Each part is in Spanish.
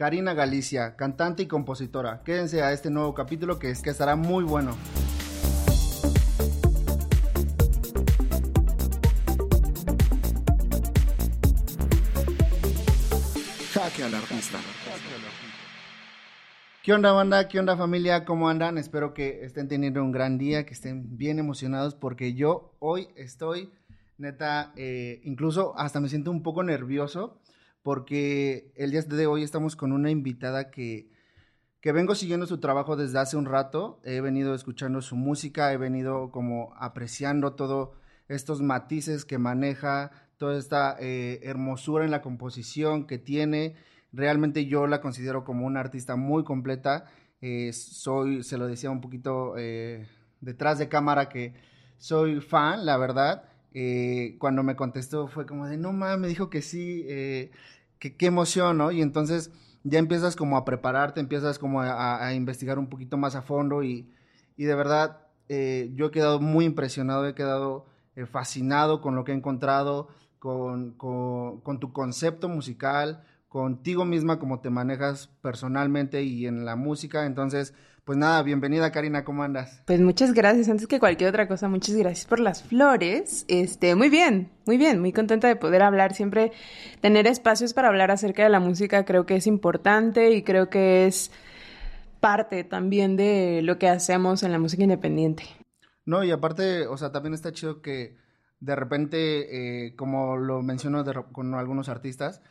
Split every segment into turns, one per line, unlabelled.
Karina Galicia, cantante y compositora. Quédense a este nuevo capítulo que es que estará muy bueno.
Jaque al artista.
¿Qué onda banda? ¿Qué onda familia? ¿Cómo andan? Espero que estén teniendo un gran día, que estén bien emocionados porque yo hoy estoy, neta, eh, incluso hasta me siento un poco nervioso porque el día de hoy estamos con una invitada que, que vengo siguiendo su trabajo desde hace un rato, he venido escuchando su música, he venido como apreciando todos estos matices que maneja, toda esta eh, hermosura en la composición que tiene. Realmente yo la considero como una artista muy completa. Eh, soy, se lo decía un poquito eh, detrás de cámara que soy fan, la verdad. Cuando me contestó fue como de, no mames, me dijo que sí, que qué emoción, ¿no? Y entonces ya empiezas como a prepararte, empiezas como a, a investigar un poquito más a fondo y, y de verdad eh, yo he quedado muy impresionado, he quedado eh, fascinado con lo que he encontrado, con, con, con tu concepto musical, contigo misma, como te manejas personalmente y en la música. Entonces, pues nada, bienvenida Karina, ¿cómo andas?
Pues muchas gracias, antes que cualquier otra cosa, muchas gracias por las flores. Este, muy bien, muy bien, muy contenta de poder hablar, siempre tener espacios para hablar acerca de la música creo que es importante y creo que es parte también de lo que hacemos en la música independiente.
No, y aparte, o sea, también está chido que de repente, eh, como lo menciono de, con algunos artistas,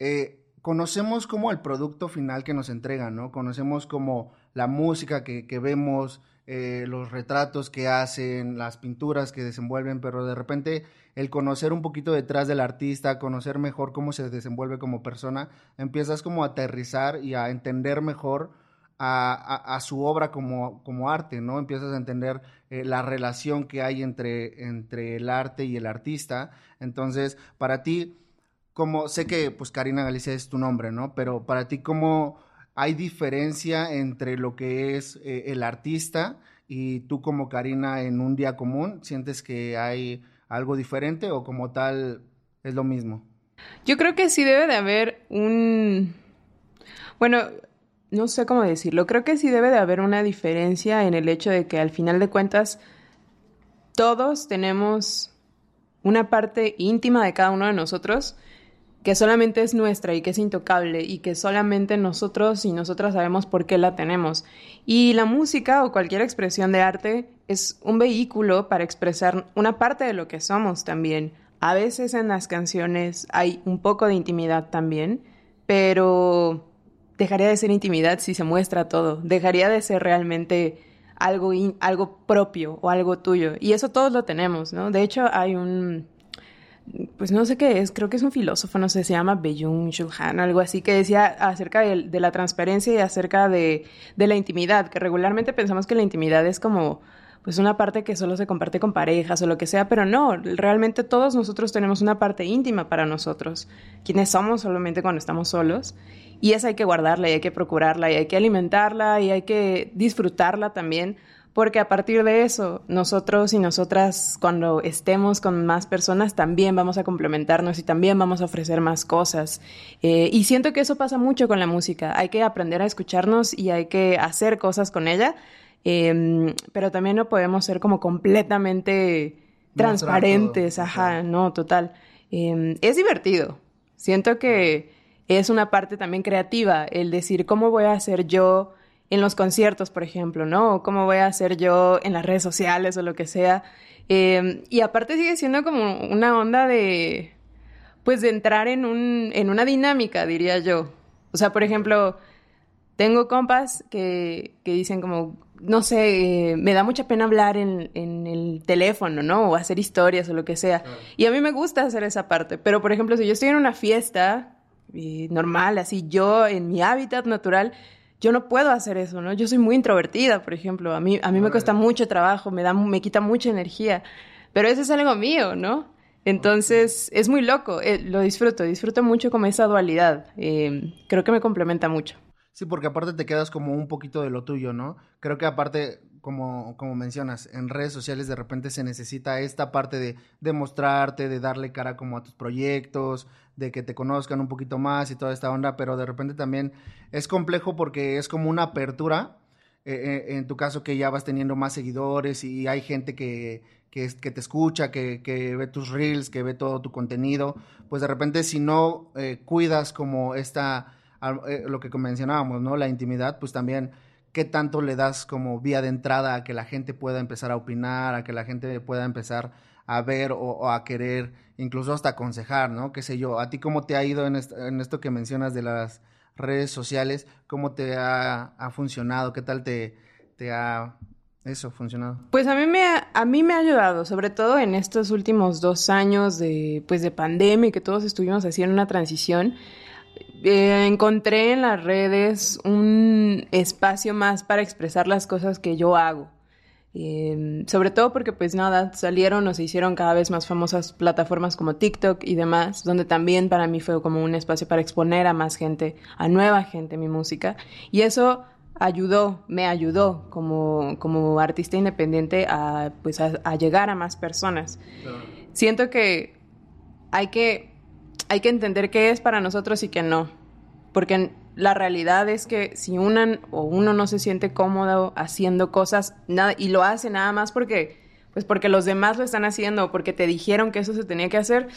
eh, conocemos como el producto final que nos entregan, ¿no? Conocemos como la música que, que vemos, eh, los retratos que hacen, las pinturas que desenvuelven, pero de repente el conocer un poquito detrás del artista, conocer mejor cómo se desenvuelve como persona, empiezas como a aterrizar y a entender mejor a, a, su obra como, como, arte, ¿no? Empiezas a entender eh, la relación que hay entre, entre el arte y el artista. Entonces, para ti, como sé que pues Karina Galicia es tu nombre, ¿no? Pero para ti, ¿cómo hay diferencia entre lo que es eh, el artista y tú como Karina en un día común? ¿Sientes que hay algo diferente o como tal es lo mismo?
Yo creo que sí debe de haber un... Bueno, no sé cómo decirlo, creo que sí debe de haber una diferencia en el hecho de que al final de cuentas todos tenemos una parte íntima de cada uno de nosotros que solamente es nuestra y que es intocable y que solamente nosotros y nosotras sabemos por qué la tenemos. Y la música o cualquier expresión de arte es un vehículo para expresar una parte de lo que somos también. A veces en las canciones hay un poco de intimidad también, pero dejaría de ser intimidad si se muestra todo, dejaría de ser realmente algo, algo propio o algo tuyo. Y eso todos lo tenemos, ¿no? De hecho, hay un, pues no sé qué es, creo que es un filósofo, no sé, se llama Byung-Chul Han, algo así, que decía acerca de, la transparencia y acerca de, de, la intimidad, que regularmente pensamos que la intimidad es como pues una parte que solo se comparte con parejas o lo que sea, pero no, realmente todos nosotros tenemos una parte íntima para nosotros, quienes somos solamente cuando estamos solos, y esa hay que guardarla y hay que procurarla y hay que alimentarla y hay que disfrutarla también, porque a partir de eso, nosotros y nosotras, cuando estemos con más personas, también vamos a complementarnos y también vamos a ofrecer más cosas. Eh, y siento que eso pasa mucho con la música. Hay que aprender a escucharnos y hay que hacer cosas con ella, eh, pero también no podemos ser como completamente transparentes. Ajá, no, total. Eh, es divertido. Siento que es una parte también creativa, el decir, ¿cómo voy a hacer yo? En los conciertos, por ejemplo, ¿no? O cómo voy a hacer yo en las redes sociales o lo que sea. Eh, y aparte sigue siendo como una onda de, pues de entrar en, un, en una dinámica, diría yo. O sea, por ejemplo, tengo compas que, que dicen como, no sé, eh, me da mucha pena hablar en, en, el teléfono, ¿no? O hacer historias o lo que sea. Y a mí me gusta hacer esa parte. Pero, por ejemplo, si yo estoy en una fiesta y normal, así yo en mi hábitat natural, yo no puedo hacer eso, ¿no? Yo soy muy introvertida, por ejemplo, a mí, a mí me cuesta mucho trabajo, me, da, me quita mucha energía, pero eso es algo mío, ¿no? Entonces, es muy loco, eh, lo disfruto, disfruto mucho como esa dualidad, eh, creo que me complementa mucho.
Sí, porque aparte te quedas como un poquito de lo tuyo, ¿no? Creo que aparte, como, como mencionas, en redes sociales de repente se necesita esta parte de, de mostrarte, de darle cara como a tus proyectos, de que te conozcan un poquito más y toda esta onda, pero de repente también es complejo porque es como una apertura, eh, eh, en tu caso que ya vas teniendo más seguidores y hay gente que, que, te escucha, que, que, ve tus reels, que ve todo tu contenido, pues de repente si no eh, cuidas como esta lo que mencionábamos, ¿no? La intimidad, pues también qué tanto le das como vía de entrada a que la gente pueda empezar a opinar, a que la gente pueda empezar a ver o, a querer, incluso hasta aconsejar, ¿no? Qué sé yo, a ti cómo te ha ido en, esto que mencionas de las redes sociales, cómo te ha, funcionado, qué tal te, te ha eso funcionado?
Pues a mí me ha, a mí me ha ayudado, sobre todo en estos últimos dos años de pues de pandemia y que todos estuvimos haciendo una transición. Eh, encontré en las redes un espacio más para expresar las cosas que yo hago. Eh, sobre todo porque pues nada, salieron o se hicieron cada vez más famosas plataformas como TikTok y demás, donde también para mí fue como un espacio para exponer a más gente, a nueva gente mi música. Y eso ayudó, me ayudó como, como artista independiente a, pues, a, llegar a más personas. Siento que hay que hay que entender qué es para nosotros y qué no. Porque la realidad es que si una o uno no se siente cómodo haciendo cosas nada, y lo hace nada más porque, pues porque los demás lo están haciendo, o porque te dijeron que eso se tenía que hacer,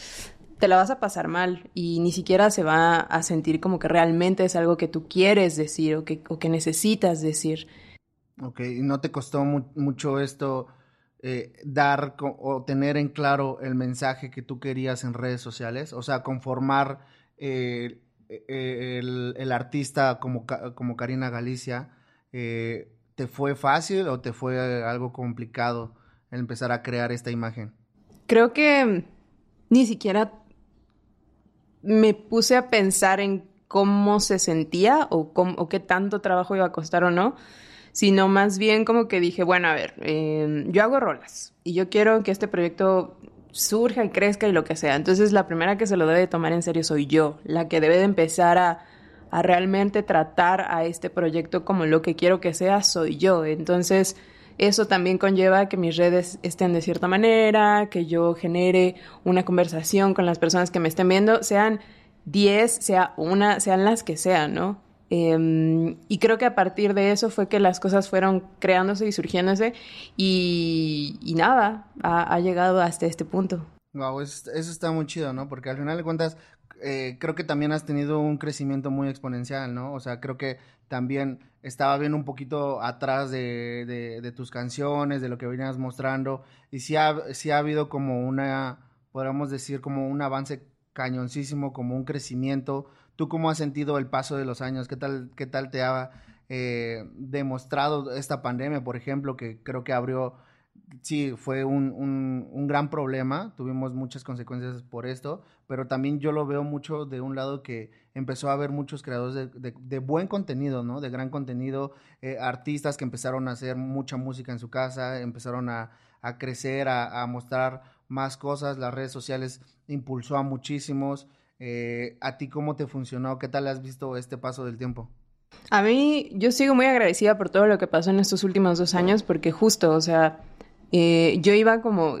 te la vas a pasar mal y ni siquiera se va a sentir como que realmente es algo que tú quieres decir o que, o que necesitas decir.
Ok, ¿y no te costó mucho esto eh, dar o tener en claro el mensaje que tú querías en redes sociales? O sea, conformar eh, eh, el, artista como, como Karina Galicia, ¿te fue fácil o te fue algo complicado el empezar a crear esta imagen?
Creo que ni siquiera me puse a pensar en cómo se sentía o, o qué tanto trabajo iba a costar o no sino más bien como que dije, bueno, a ver, yo hago rolas y yo quiero que este proyecto surja y crezca y lo que sea. Entonces la primera que se lo debe de tomar en serio soy yo, la que debe de empezar a, a realmente tratar a este proyecto como lo que quiero que sea soy yo. Entonces eso también conlleva que mis redes estén de cierta manera, que yo genere una conversación con las personas que me estén viendo, sean 10, sea una, sean las que sean, ¿no? Em, y creo que a partir de eso fue que las cosas fueron creándose y surgiéndose y, nada, ha, llegado hasta este punto.
Wow, eso, está muy chido, ¿no? Porque al final de cuentas, eh, creo que también has tenido un crecimiento muy exponencial, ¿no? O sea, creo que también estaba bien un poquito atrás de, de, tus canciones, de lo que venías mostrando, y sí ha, sí ha habido como una, podríamos decir, como un avance cañoncísimo, como un crecimiento ¿Tú cómo has sentido el paso de los años? ¿Qué tal, qué tal te ha eh, demostrado esta pandemia, por ejemplo, que creo que abrió, sí, fue un, un, gran problema, tuvimos muchas consecuencias por esto, pero también yo lo veo mucho de un lado que empezó a haber muchos creadores de, buen contenido, ¿no? De gran contenido, eh, artistas que empezaron a hacer mucha música en su casa, empezaron a, a crecer, a, a mostrar más cosas, las redes sociales impulsó a muchísimos. Eh, ¿A ti cómo te funcionó? ¿Qué tal has visto este paso del tiempo?
A mí, yo sigo muy agradecida por todo lo que pasó en estos últimos dos años, porque justo, o sea, eh, yo iba como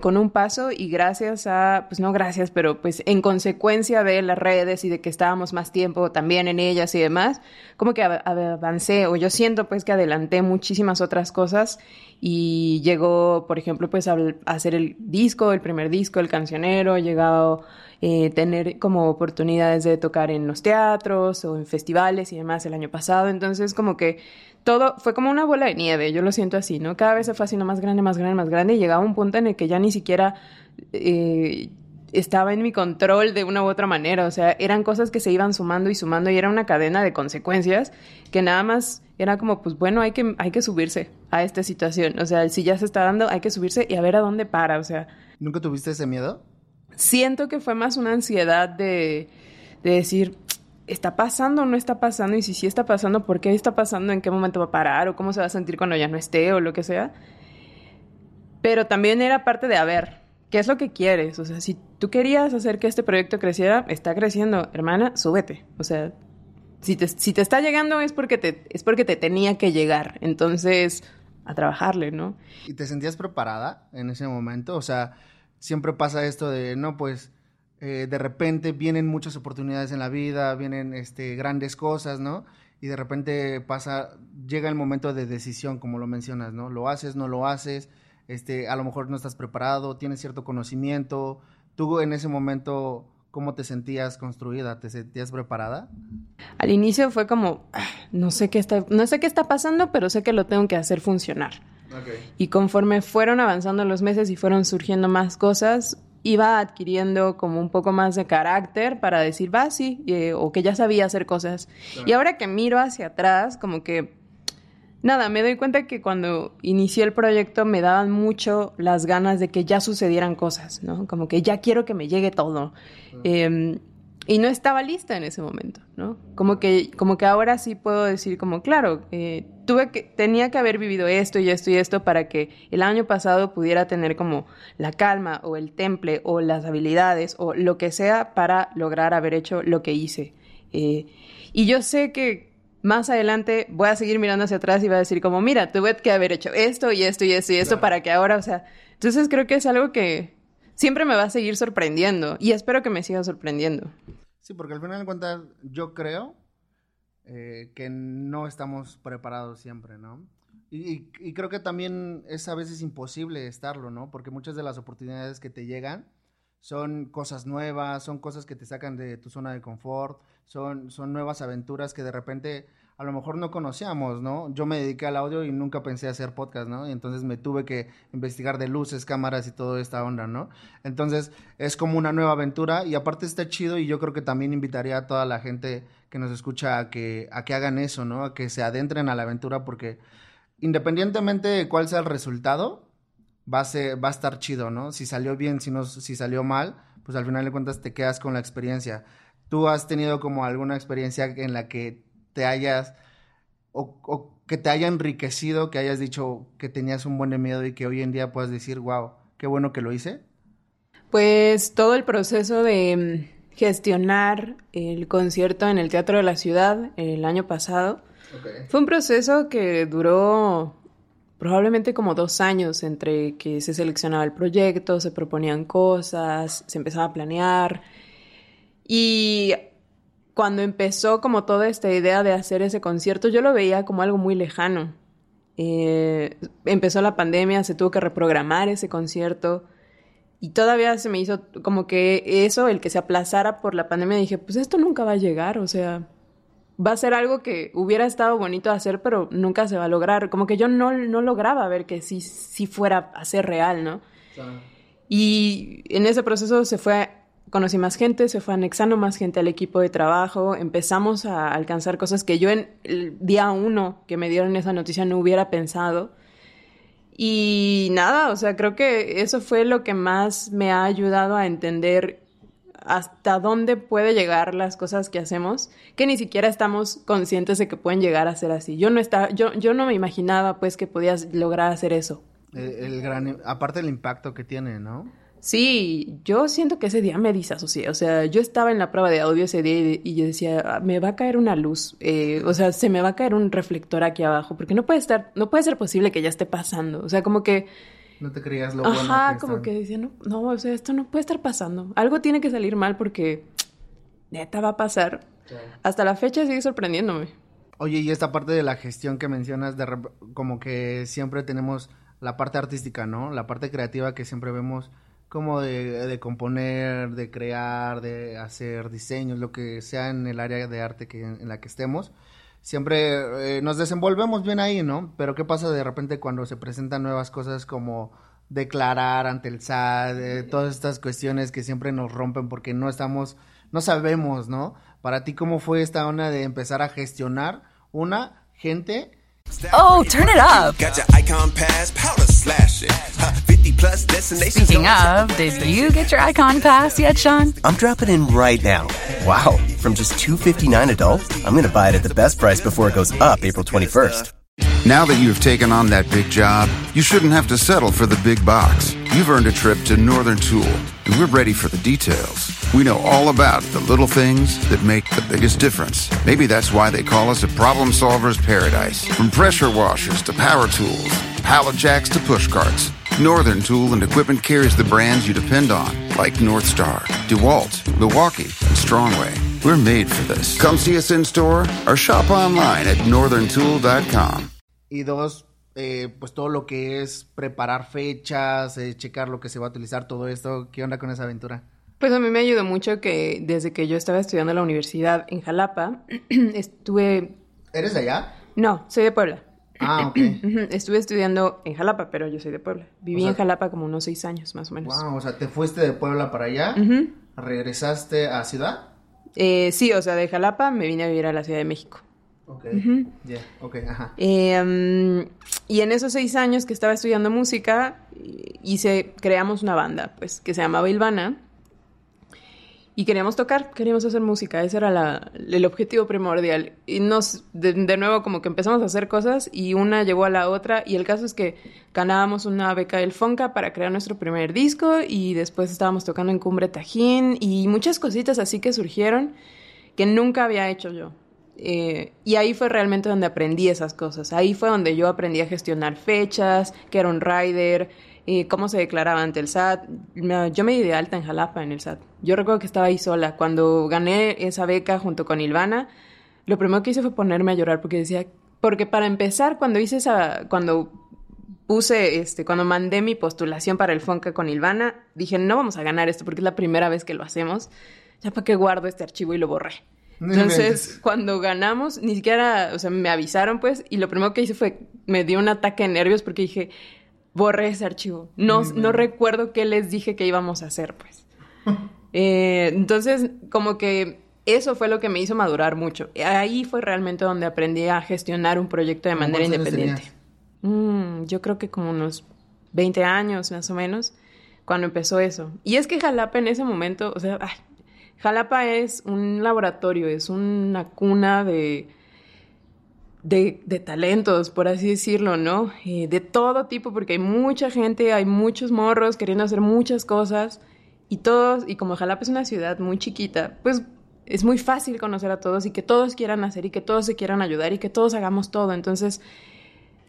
con un paso y gracias a, pues no gracias, pero pues en consecuencia de las redes y de que estábamos más tiempo también en ellas y demás, como que avancé o yo siento pues que adelanté muchísimas otras cosas y llegó, por ejemplo, pues a, hacer el disco, el primer disco, el cancionero, llegado eh, tener como oportunidades de tocar en los teatros o en festivales y demás el año pasado. Entonces, como que todo fue como una bola de nieve, yo lo siento así, ¿no? Cada vez se fue haciendo más grande, más grande, más grande y llegaba un punto en el que ya ni siquiera eh, estaba en mi control de una u otra manera, o sea, eran cosas que se iban sumando y sumando y era una cadena de consecuencias que nada más era como, pues bueno, hay que, hay que subirse a esta situación, o sea, si ya se está dando, hay que subirse y a ver a dónde para, o sea.
¿Nunca tuviste ese miedo?
Siento que fue más una ansiedad de, de decir, ¿está pasando o no está pasando? Y si sí está pasando, ¿por qué está pasando? ¿En qué momento va a parar? ¿O cómo se va a sentir cuando ya no esté? O lo que sea. Pero también era parte de, a ver, ¿qué es lo que quieres? O sea, si tú querías hacer que este proyecto creciera, está creciendo, hermana, súbete. O sea, si te, si te está llegando es porque te, es porque te tenía que llegar. Entonces, a trabajarle, ¿no?
¿Y te sentías preparada en ese momento? O sea, siempre pasa esto de, no, pues, eh, de repente vienen muchas oportunidades en la vida, vienen este, grandes cosas, ¿no? Y de repente pasa, llega el momento de decisión, como lo mencionas, ¿no? Lo haces, no lo haces, este, a lo mejor no estás preparado, tienes cierto conocimiento. Tú en ese momento, ¿cómo te sentías construida? ¿Te sentías preparada?
Al inicio fue como, ah, no sé qué está, no sé qué está pasando, pero sé que lo tengo que hacer funcionar. Y conforme fueron avanzando los meses y fueron surgiendo más cosas, iba adquiriendo como un poco más de carácter para decir, va, sí, eh, o que ya sabía hacer cosas. Y ahora que miro hacia atrás, como que, nada, me doy cuenta que cuando inicié el proyecto me daban mucho las ganas de que ya sucedieran cosas, ¿no? Como que ya quiero que me llegue todo. Y no estaba lista en ese momento, ¿no? Como que, como que ahora sí puedo decir como, claro, eh, tuve que, tenía que haber vivido esto y esto y esto para que el año pasado pudiera tener como la calma o el temple o las habilidades o lo que sea para lograr haber hecho lo que hice. Eh, y yo sé que más adelante voy a seguir mirando hacia atrás y voy a decir como, mira, tuve que haber hecho esto y esto y esto y esto para que ahora, o sea, entonces creo que es algo que siempre me va a seguir sorprendiendo y espero que me siga sorprendiendo.
Sí, porque al final de cuentas yo creo eh, que no estamos preparados siempre, ¿no? Y, y, creo que también es a veces imposible estarlo, ¿no? Porque muchas de las oportunidades que te llegan son cosas nuevas, son cosas que te sacan de tu zona de confort, son, son nuevas aventuras que de repente a lo mejor no conocíamos, ¿no? Yo me dediqué al audio y nunca pensé hacer podcast, ¿no? Y entonces me tuve que investigar de luces, cámaras y toda esta onda, ¿no? Entonces es como una nueva aventura y aparte está chido y yo creo que también invitaría a toda la gente que nos escucha a que, a que hagan eso, ¿no? A que se adentren a la aventura porque independientemente de cuál sea el resultado, va a, ser, va a estar chido, ¿no? Si salió bien, si, no, si salió mal, pues al final de cuentas te quedas con la experiencia. ¿Tú has tenido como alguna experiencia en la que te hayas, o, que te haya enriquecido, que hayas dicho que tenías un buen de miedo y que hoy en día puedas decir, wow, qué bueno que lo hice?
Pues todo el proceso de mm, gestionar el concierto en el Teatro de la Ciudad el año pasado fue un proceso que duró probablemente como dos años entre que se seleccionaba el proyecto, se proponían cosas, se empezaba a planear y cuando empezó como toda esta idea de hacer ese concierto, yo lo veía como algo muy lejano. Eh, empezó la pandemia, se tuvo que reprogramar ese concierto y todavía se me hizo como que eso, el que se aplazara por la pandemia, dije, pues esto nunca va a llegar, o sea, va a ser algo que hubiera estado bonito hacer, pero nunca se va a lograr. Como que yo no, no lograba ver que sí, sí fuera a ser real, ¿no? Y en ese proceso se fue conocí más gente, se fue anexando más gente al equipo de trabajo, empezamos a alcanzar cosas que yo en el día uno que me dieron esa noticia no hubiera pensado. Y nada, o sea, creo que eso fue lo que más me ha ayudado a entender hasta dónde puede llegar las cosas que hacemos, que ni siquiera estamos conscientes de que pueden llegar a ser así. Yo no estaba, yo, yo no me imaginaba pues que podías lograr hacer eso.
el gran, aparte del impacto que tiene, ¿no?
Sí, yo siento que ese día me disasocié. O sea, yo estaba en la prueba de audio ese día y, yo decía, ah, me va a caer una luz. Eh, o sea, se me va a caer un reflector aquí abajo. Porque no puede estar, no puede ser posible que ya esté pasando. O sea, como que.
No te creías lo
bueno. Ajá, como que decía, no, no, o sea, esto no puede estar pasando. Algo tiene que salir mal porque neta va a pasar. Hasta la fecha sigue sorprendiéndome.
Oye, y esta parte de la gestión que mencionas, de como que siempre tenemos la parte artística, ¿no? La parte creativa que siempre vemos como de, componer, de crear, de hacer diseños, lo que sea en el área de arte que, en la que estemos. Siempre eh, nos desenvolvemos bien ahí, ¿no? Pero ¿qué pasa de repente cuando se presentan nuevas cosas como declarar ante el SAT, eh, todas estas cuestiones que siempre nos rompen porque no estamos, no sabemos, ¿no? Para ti, ¿cómo fue esta onda de empezar a gestionar una gente?
Oh, turn it up.
slash it. Huh, 50 plus destinations.
Speaking of, did you get your Icon Pass yet, Sean?
I'm dropping in right now. Wow, from just 259 adult, I'm going to buy it at the best price before it goes up April 21st.
Now that you've taken on that big job, you shouldn't have to settle for the big box. You've earned a trip to Northern Tool, and we're ready for the details. We know all about the little things that make the biggest difference. Maybe that's why they call us a problem solver's paradise. From pressure washers to power tools, pallet jacks to push carts. Northern Tool and Equipment carries the brands you depend on, like North Star, DeWalt, Milwaukee, and Strongway. We're made for this. Come see us in store or shop online at northerntool.com.
Y dos, eh, pues todo lo que es preparar fechas, eh, checar lo que se va a utilizar, todo esto. ¿Qué onda con esa aventura?
Pues a mí me ayudó mucho que desde que yo estaba estudiando en la universidad en Jalapa, estuve...
¿Eres de allá?
No, soy de Puebla.
Ah, ok.
Estuve estudiando en Jalapa, pero yo soy de Puebla. Viví
O sea-
en Jalapa como unos seis años, más o menos.
Wow, o sea, te fuiste de Puebla para allá, regresaste a Ciudad.
Eh, sí, o sea, de Jalapa me vine a vivir a la Ciudad de México.
Ok, ya, ok, ajá.
Eh, mm, y en esos seis años que estaba estudiando música, hice, creamos una banda, pues, que se llamaba Ilvana. Y queríamos tocar, queríamos hacer música, ese era la- el objetivo primordial. Y nos, de, de nuevo, como que empezamos a hacer cosas y una llevó a la otra. Y el caso es que ganábamos una beca del Fonca para crear nuestro primer disco y después estábamos tocando en Cumbre Tajín y muchas cositas así que surgieron que nunca había hecho yo. Eh, y ahí fue realmente donde aprendí esas cosas. Ahí fue donde yo aprendí a gestionar fechas, que era un rider, eh, cómo se declaraba ante el SAT. Yo me di de alta en Jalapa en el SAT. Yo recuerdo que estaba ahí sola. Cuando gané esa beca junto con Ilvana, lo primero que hice fue ponerme a llorar porque decía, porque para empezar, cuando hice esa, cuando puse, este, cuando mandé mi postulación para el Fonca con Ilvana, dije, no vamos a ganar esto porque es la primera vez que lo hacemos. Ya para qué guardo este archivo y lo borré. Entonces, cuando ganamos, ni siquiera, o sea, me avisaron pues, y lo primero que hice fue, me dio un ataque de nervios porque dije, borré ese archivo. No, no recuerdo qué les dije que íbamos a hacer, pues. Eh, entonces, como que eso fue lo que me hizo madurar mucho. Ahí fue realmente donde aprendí a gestionar un proyecto de
¿Cómo
manera independiente. Mm, yo creo que como unos 20 años más o menos, cuando empezó eso. Y es que Jalapa en ese momento, o sea, ay, Jalapa es un laboratorio, es una cuna de, de, de talentos, por así decirlo, ¿no? Eh, de todo tipo, porque hay mucha gente, hay muchos morros queriendo hacer muchas cosas y todos, y como Jalapa es una ciudad muy chiquita, pues es muy fácil conocer a todos y que todos quieran hacer y que todos se quieran ayudar y que todos hagamos todo. Entonces,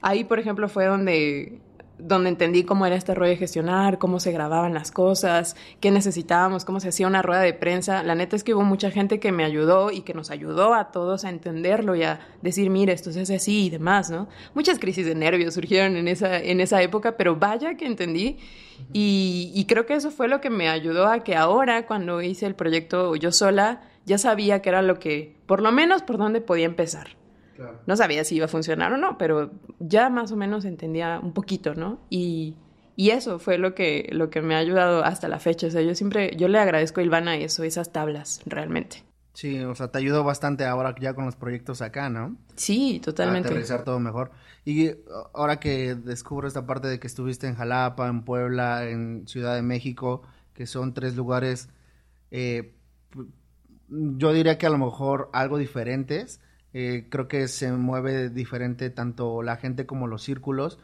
ahí, por ejemplo, fue donde, donde entendí cómo era este rollo de gestionar, cómo se grababan las cosas, qué necesitábamos, cómo se hacía una rueda de prensa. La neta es que hubo mucha gente que me ayudó y que nos ayudó a todos a entenderlo y a decir, mire, esto se hace así y demás, ¿no? Muchas crisis de nervios surgieron en esa, en esa época, pero vaya que entendí. Y, y creo que eso fue lo que me ayudó a que ahora, cuando hice el proyecto yo sola, ya sabía que era lo que, por lo menos, por dónde podía empezar.
Claro.
No sabía si iba a funcionar o no, pero ya más o menos entendía un poquito, ¿no? Y, y eso fue lo que, lo que me ha ayudado hasta la fecha. O sea, yo siempre, yo le agradezco a Ilvana eso, esas tablas, realmente.
Sí, o sea, te ayudó bastante ahora ya con los proyectos acá, ¿no?
Sí, totalmente.
aterrizar todo mejor. Y ahora que descubro esta parte de que estuviste en Jalapa, en Puebla, en Ciudad de México, que son tres lugares, eh, yo diría que a lo mejor algo diferentes. Eh, creo que se mueve diferente tanto la gente como los círculos.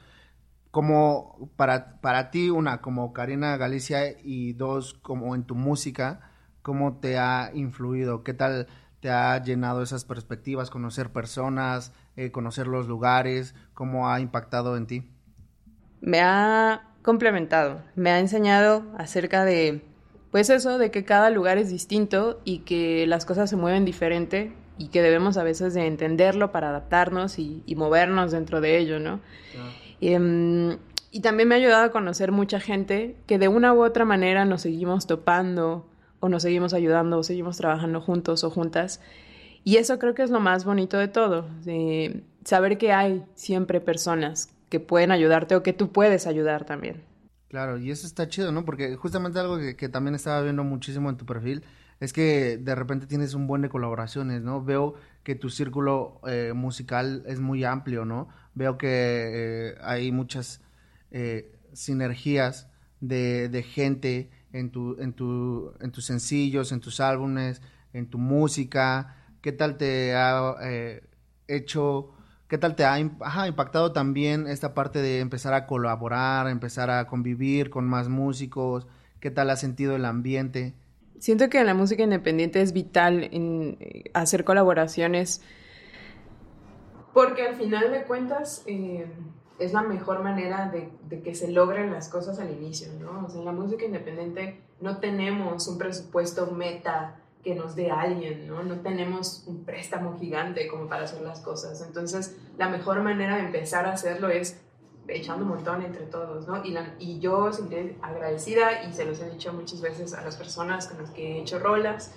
Como para, para ti, una, como Karina Galicia, y dos, como en tu música, ¿cómo te ha influido? ¿Qué tal te ha llenado esas perspectivas? Conocer personas, eh, conocer los lugares, ¿cómo ha impactado en ti?
me ha complementado, me ha enseñado acerca de, pues eso, de que cada lugar es distinto y que las cosas se mueven diferente y que debemos a veces de entenderlo para adaptarnos y, y movernos dentro de ello, ¿no? Em, y también me ha ayudado a conocer mucha gente que de una u otra manera nos seguimos topando o nos seguimos ayudando o seguimos trabajando juntos o juntas. Y eso creo que es lo más bonito de todo, de saber que hay siempre personas que pueden ayudarte o que tú puedes ayudar también.
Claro, y eso está chido, ¿no? Porque justamente algo que, que también estaba viendo muchísimo en tu perfil es que de repente tienes un buen de colaboraciones, ¿no? Veo que tu círculo eh, musical es muy amplio, ¿no? Veo que eh, hay muchas eh, sinergias de, gente en, tu, en, tu, en tus sencillos, en tus álbumes, en tu música? ¿Qué tal te ha hecho, qué tal te ha impactado también esta parte de empezar a colaborar, empezar a convivir con más músicos? ¿Qué tal has sentido el ambiente?
Siento que la música independiente es vital en eh, hacer colaboraciones porque al final de cuentas eh, es la mejor manera de, de que se logren las cosas al inicio, ¿no? O sea, en la música independiente no tenemos un presupuesto meta que nos dé alguien, ¿no? No tenemos un préstamo gigante como para hacer las cosas. Entonces, la mejor manera de empezar a hacerlo es echando un montón entre todos, ¿no? Y, la- y yo sentiré agradecida y se los he dicho muchas veces a las personas con las que he hecho rolas,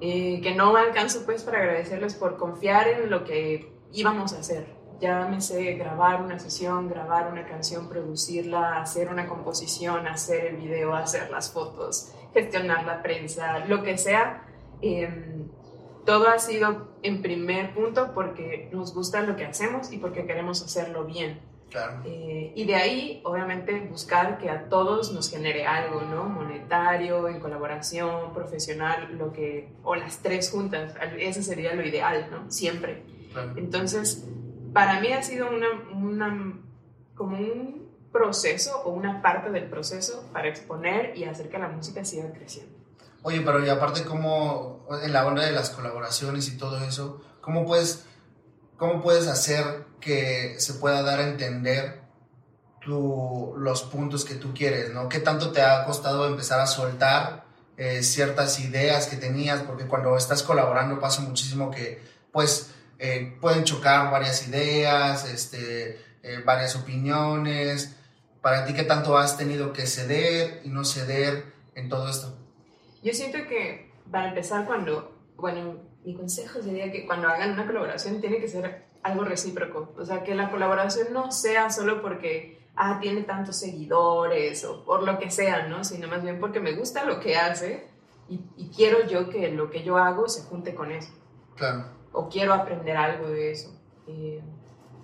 eh, que no alcanzo pues para agradecerles por confiar en lo que íbamos a hacer. Llámese grabar una sesión, grabar una canción, producirla, hacer una composición, hacer el video, hacer las fotos, gestionar la prensa, lo que sea. em, todo ha sido en primer punto porque nos gusta lo que hacemos y porque queremos hacerlo bien.
Claro.
Eh, y de ahí, obviamente, buscar que a todos nos genere algo, ¿no? Monetario, en colaboración, profesional, lo que, o las tres juntas. Ese sería lo ideal, ¿no? Siempre.
claro.
Entonces, para mí ha sido una, una, como un proceso o una parte del proceso para exponer y hacer que la música siga creciendo.
Oye, pero y aparte, ¿cómo, en la onda de las colaboraciones y todo eso, cómo puedes, cómo puedes hacer que se pueda dar a entender tu- los puntos que tú quieres, ¿no? ¿Qué tanto te ha costado empezar a soltar eh, ciertas ideas que tenías? Porque cuando estás colaborando pasa muchísimo que, pues, eh, pueden chocar varias ideas, este, eh, varias opiniones. Para ti, ¿qué tanto has tenido que ceder y no ceder en todo esto?
Yo siento que para empezar cuando, bueno, mi consejo sería que cuando hagan una colaboración tiene que ser algo recíproco. O sea, que la colaboración no sea solo porque, ah, tiene tantos seguidores o por lo que sea, ¿no? Sino más bien porque me gusta lo que hace y, y quiero yo que lo que yo hago se junte con eso.
Claro.
O quiero aprender algo de eso. Eh,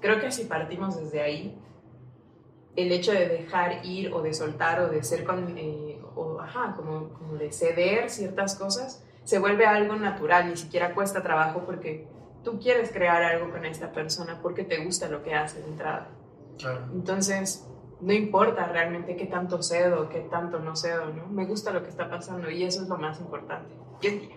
creo que si partimos desde ahí, el hecho de dejar ir o de soltar o de ser con, eh, o, ajá, como, como de ceder ciertas cosas, se vuelve algo natural, ni siquiera cuesta trabajo porque tú quieres crear algo con esta persona porque te gusta lo que hace de entrada.
Claro.
Entonces, no importa realmente qué tanto cedo, qué tanto no cedo, ¿no? Me gusta lo que está pasando y eso es lo más importante. Diría.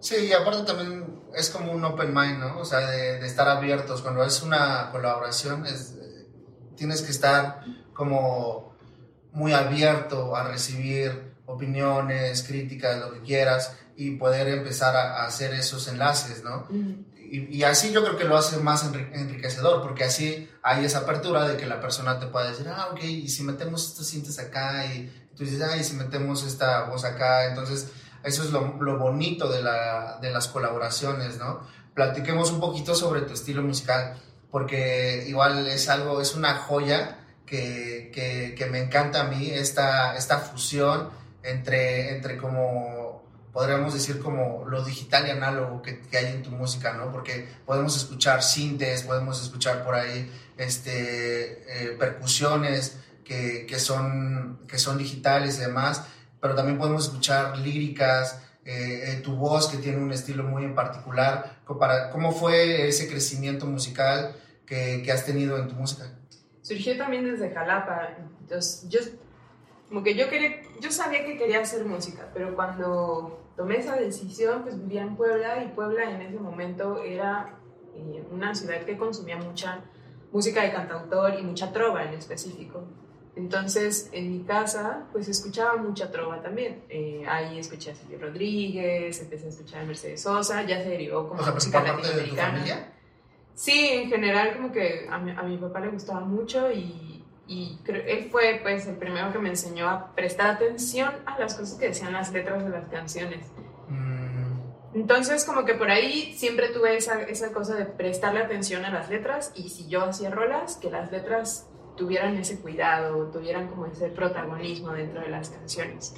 Sí, y aparte también es como un open mind, ¿no? O sea, de, de estar abiertos. Cuando es una colaboración, es, eh, tienes que estar como muy abierto a recibir opiniones, críticas, lo que quieras, y poder empezar a, a hacer esos enlaces, ¿no? Y, y así yo creo que lo hace más enri- enriquecedor, porque así hay esa apertura de que la persona te pueda decir, ah, ok, y si metemos estos cintas acá, y tú dices, ah, y si metemos esta voz acá, entonces eso es lo, lo bonito de, la, de las colaboraciones, ¿no? Platiquemos un poquito sobre tu estilo musical, porque igual es algo, es una joya que, que, que me encanta a mí, esta, esta fusión entre, entre como podríamos decir como lo digital y análogo que, que hay en tu música, ¿no? Porque podemos escuchar sintes, podemos escuchar por ahí este, eh, percusiones que, que, son, que son digitales y demás, pero también podemos escuchar líricas, eh, eh, tu voz que tiene un estilo muy en particular. Para, ¿Cómo fue ese crecimiento musical que, que has tenido en tu música?
surgió también desde Jalapa. Entonces, yo, como que yo quería, yo sabía que quería hacer música, pero cuando tomé esa decisión, pues vivía en Puebla y Puebla en ese momento era eh, una ciudad que consumía mucha música de cantautor y mucha trova en específico. Entonces, en mi casa, pues escuchaba mucha trova también. Eh, ahí escuché a Silvio Rodríguez, empecé a escuchar a Mercedes Sosa, ya se derivó como
O sea,
música latinoamericana.
familia.
Sí, en general como que a mi, a mi papá le gustaba mucho y, y creo- él fue pues el primero que me enseñó a prestar atención a las cosas que decían las letras de las canciones.
Mm,
Entonces como que por ahí siempre tuve esa, esa cosa de prestarle atención a las letras y si yo hacía rolas, que las letras tuvieran ese cuidado, tuvieran como ese protagonismo dentro de las canciones.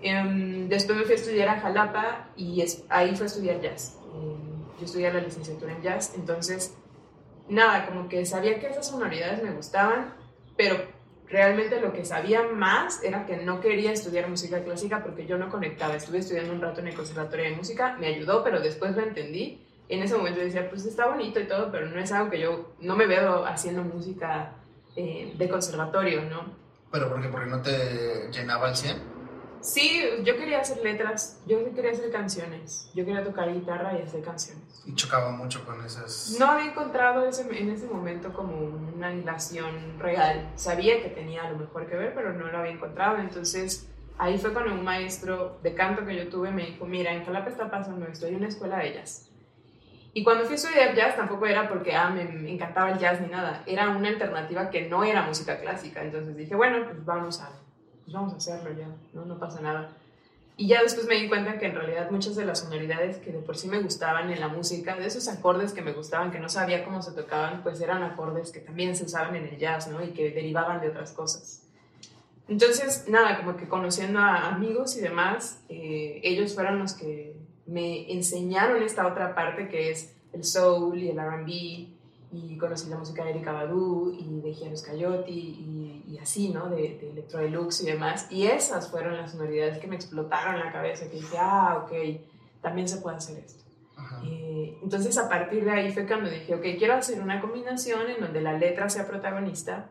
Em, después me fui a estudiar a Jalapa y es- ahí fue a estudiar jazz. Em, yo estudié la licenciatura en jazz, entonces, nada, como que sabía que esas sonoridades me gustaban, pero realmente lo que sabía más era que no quería estudiar música clásica porque yo no conectaba. Estuve estudiando un rato en el Conservatorio de Música, me ayudó, pero después lo entendí. En ese momento decía, pues está bonito y todo, pero no es algo que yo, no me veo haciendo música eh, de conservatorio, ¿no?
¿Pero por qué? ¿Porque no te llenaba el 100?
Sí, yo quería hacer letras, yo quería hacer canciones, yo quería tocar guitarra y hacer canciones.
Y chocaba mucho con esas...
No había encontrado ese, en ese momento como una relación real. Sabía que tenía lo mejor que ver, pero no lo había encontrado. Entonces ahí fue cuando un maestro de canto que yo tuve me dijo, mira, en Jalapa está pasando esto, hay una escuela de jazz. Y cuando fui a estudiar jazz tampoco era porque ah, me, me encantaba el jazz ni nada, era una alternativa que no era música clásica. Entonces dije, bueno, pues vamos a pues vamos a hacerlo ya, ¿no? No pasa nada. Y ya después me di cuenta que en realidad muchas de las sonoridades que de por sí me gustaban en la música, de esos acordes que me gustaban, que no sabía cómo se tocaban, pues eran acordes que también se usaban en el jazz, ¿no? Y que derivaban de otras cosas. Entonces, nada, como que conociendo a amigos y demás, eh, ellos fueron los que me enseñaron esta otra parte que es el soul y el RB y conocí la música de Erika Badu y de Giannis Coyote y, y, así, ¿no? De, de, Electro Deluxe y demás. Y esas fueron las sonoridades que me explotaron la cabeza, que dije, ah, ok, también se puede hacer esto. Eh, entonces a partir de ahí fue cuando dije, ok, quiero hacer una combinación en donde la letra sea protagonista,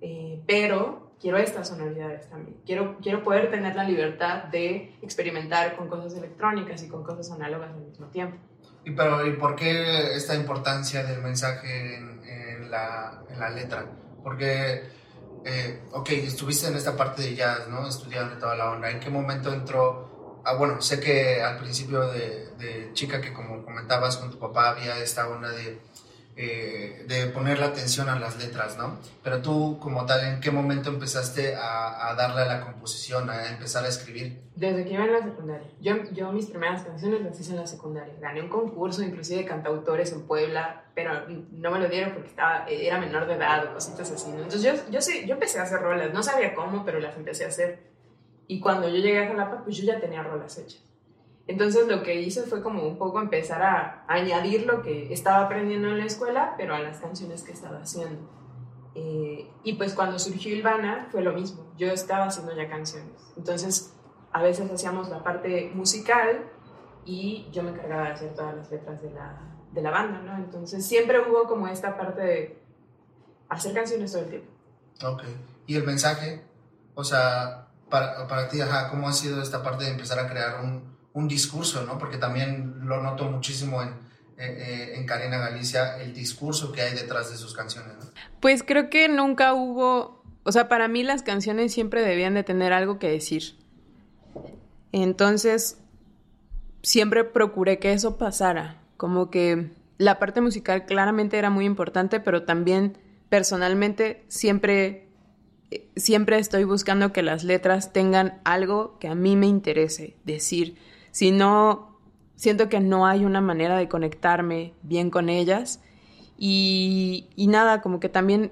eh, pero quiero estas sonoridades también. Quiero, quiero poder tener la libertad de experimentar con cosas electrónicas y con cosas análogas al mismo tiempo.
¿Y, pero, ¿y por qué esta importancia del mensaje en, la, en la, letra? Porque, eh, ok, estuviste en esta parte de jazz, ¿no? Estudiando toda la onda. ¿En qué momento entró? Ah, bueno, sé que al principio de, de chica que como comentabas con tu papá había esta onda de eh, de poner la atención a las letras, ¿no? Pero tú, como tal, ¿en qué momento empezaste a, a, darle a la composición, a empezar a escribir?
Desde que iba en la secundaria. Yo, yo mis primeras canciones las hice en la secundaria. Gané un concurso, inclusive de cantautores en Puebla, pero no me lo dieron porque estaba, era menor de edad o cositas así, ¿no? Entonces yo, yo, sí, yo empecé a hacer rolas, no sabía cómo, pero las empecé a hacer. Y cuando yo llegué a Jalapa, pues yo ya tenía rolas hechas. Entonces lo que hice fue como un poco empezar a añadir lo que estaba aprendiendo en la escuela, pero a las canciones que estaba haciendo. Eh, y pues cuando surgió Ilvana fue lo mismo, yo estaba haciendo ya canciones. Entonces a veces hacíamos la parte musical y yo me encargaba de hacer todas las letras de la, de la banda, ¿no? Entonces siempre hubo como esta parte de hacer canciones todo el tiempo.
Ok. ¿Y el mensaje? O sea, para, para ti, ajá, ¿cómo ha sido esta parte de empezar a crear un, un discurso, ¿no? Porque también lo noto muchísimo en, eh, en Karina Galicia, el discurso que hay detrás de sus canciones.
Pues creo que nunca hubo, o sea, para mí las canciones siempre debían de tener algo que decir. Entonces, siempre procuré que eso pasara, como que la parte musical claramente era muy importante, pero también personalmente siempre siempre estoy buscando que las letras tengan algo que a mí me interese decir si no, siento que no hay una manera de conectarme bien con ellas. Y, y nada, como que también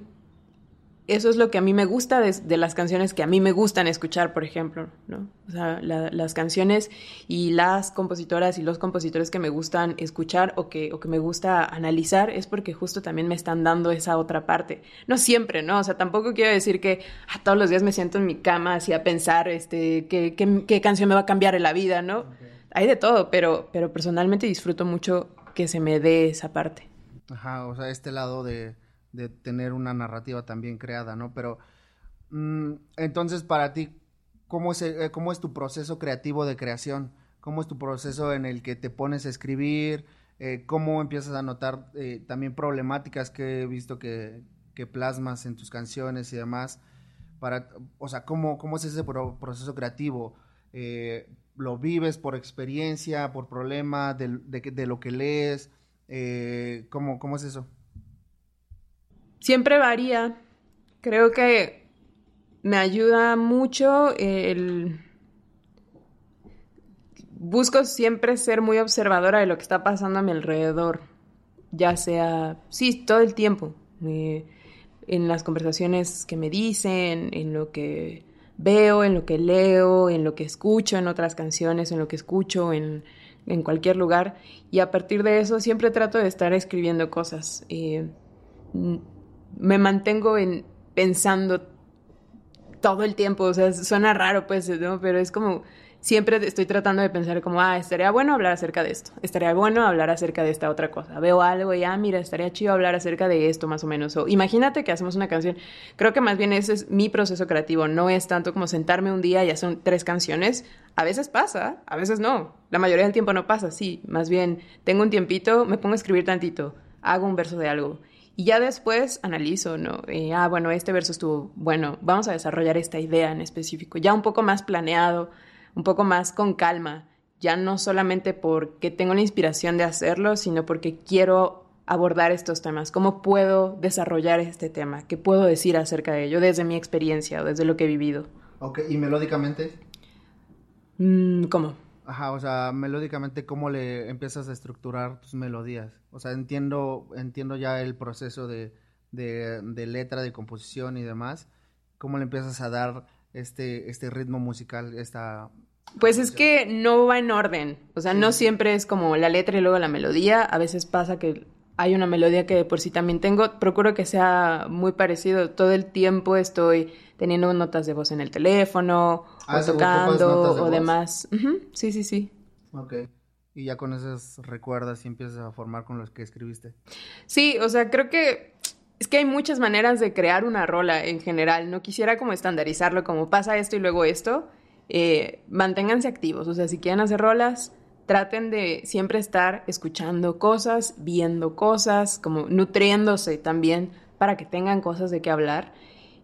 eso es lo que a mí me gusta de, de, las canciones que a mí me gustan escuchar, por ejemplo, ¿no? O sea, la, las canciones y las compositoras y los compositores que me gustan escuchar o que, o que me gusta analizar es porque justo también me están dando esa otra parte. No siempre, ¿no? O sea, tampoco quiero decir que ah, todos los días me siento en mi cama así a pensar este, qué, qué, qué canción me va a cambiar en la vida, ¿no? Okay hay de todo, pero, pero personalmente disfruto mucho que se me dé esa parte.
Ajá, o sea, este lado de, de tener una narrativa también creada, ¿no? Pero, mmm, entonces, para ti, ¿cómo es, eh, ¿cómo es tu proceso creativo de creación? ¿Cómo es tu proceso en el que te pones a escribir? Eh, ¿Cómo empiezas a notar eh, también problemáticas que he visto que, que, plasmas en tus canciones y demás? Para, o sea, ¿cómo, cómo es ese pro proceso creativo? Lo vives por experiencia, por problema, de, de, de lo que lees? ¿cómo, ¿Cómo es eso?
Siempre varía. Creo que me ayuda mucho el... Busco siempre ser muy observadora de lo que está pasando a mi alrededor, ya sea, sí, todo el tiempo, eh, en las conversaciones que me dicen, en lo que veo, en lo que leo, en lo que escucho en otras canciones, en lo que escucho en, en cualquier lugar. Y a partir de eso siempre trato de estar escribiendo cosas. Eh, me mantengo en, pensando todo el tiempo, o sea, suena raro, pues, ¿no? Pero es como siempre estoy tratando de pensar como, ah, estaría bueno hablar acerca de esto, estaría bueno hablar acerca de esta otra cosa. Veo algo y, ah, mira, estaría chido hablar acerca de esto más o menos. O imagínate que hacemos una canción. Creo que más bien ese es mi proceso creativo, no es tanto como sentarme un día y hacer tres canciones. A veces pasa, a veces no. La mayoría del tiempo no pasa, sí. Más bien, tengo un tiempito, me pongo a escribir tantito, hago un verso de algo. Y ya después analizo, ¿no? Eh, ah, bueno, este verso estuvo bueno, vamos a desarrollar esta idea en específico, ya un poco más planeado un poco más con calma, ya no solamente porque tengo la inspiración de hacerlo, sino porque quiero abordar estos temas, cómo puedo desarrollar este tema, qué puedo decir acerca de ello desde mi experiencia o desde lo que he vivido.
Ok, ¿y melódicamente?
Mm, ¿Cómo?
Ajá, o sea, melódicamente, ¿cómo le empiezas a estructurar tus melodías? O sea, entiendo, entiendo ya el proceso de, de, de letra, de composición y demás. ¿Cómo le empiezas a dar este, este ritmo musical, esta...
Pues es que no va en orden, o sea, no siempre es como la letra y luego la melodía, a veces pasa que hay una melodía que por sí también tengo, procuro que sea muy parecido, todo el tiempo estoy teniendo notas de voz en el teléfono, o ah, tocando, o demás. Sí, sí, sí.
Ok. Y ya con esas recuerdas y empiezas a formar con los que escribiste.
Sí, o sea, creo que es que hay muchas maneras de crear una rola en general. No quisiera como estandarizarlo como pasa esto y luego esto. Eh, manténganse activos. O sea, si quieren hacer rolas, traten de siempre estar escuchando cosas, viendo cosas, como nutriéndose también para que tengan cosas de qué hablar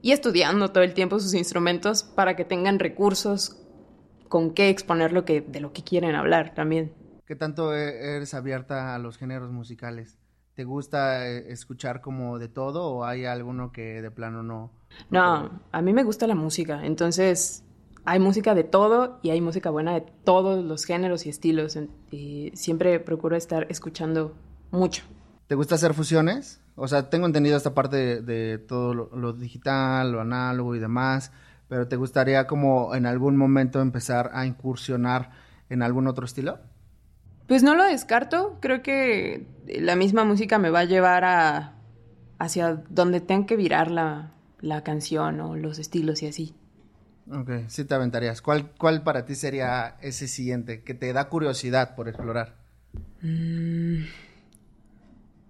y estudiando todo el tiempo sus instrumentos para que tengan recursos con qué exponer lo que, de lo que quieren hablar también.
¿Qué tanto e-, eres abierta a los géneros musicales? ¿Te gusta eh, escuchar como de todo o hay alguno que de plano no?
No, a mí me gusta la música, entonces hay música de todo y hay música buena de todos los géneros y estilos y siempre procuro estar escuchando mucho.
¿Te gusta hacer fusiones? O sea, tengo entendido esta parte de, todo lo, digital, lo análogo y demás, pero ¿te gustaría como en algún momento empezar a incursionar en algún otro estilo?
Pues no lo descarto, creo que la misma música me va a llevar a hacia donde tenga que virar la, canción o los estilos y así.
Ok, sí te aventarías. ¿Cuál, ¿Cuál para ti sería ese siguiente que te da curiosidad por explorar?
Mm,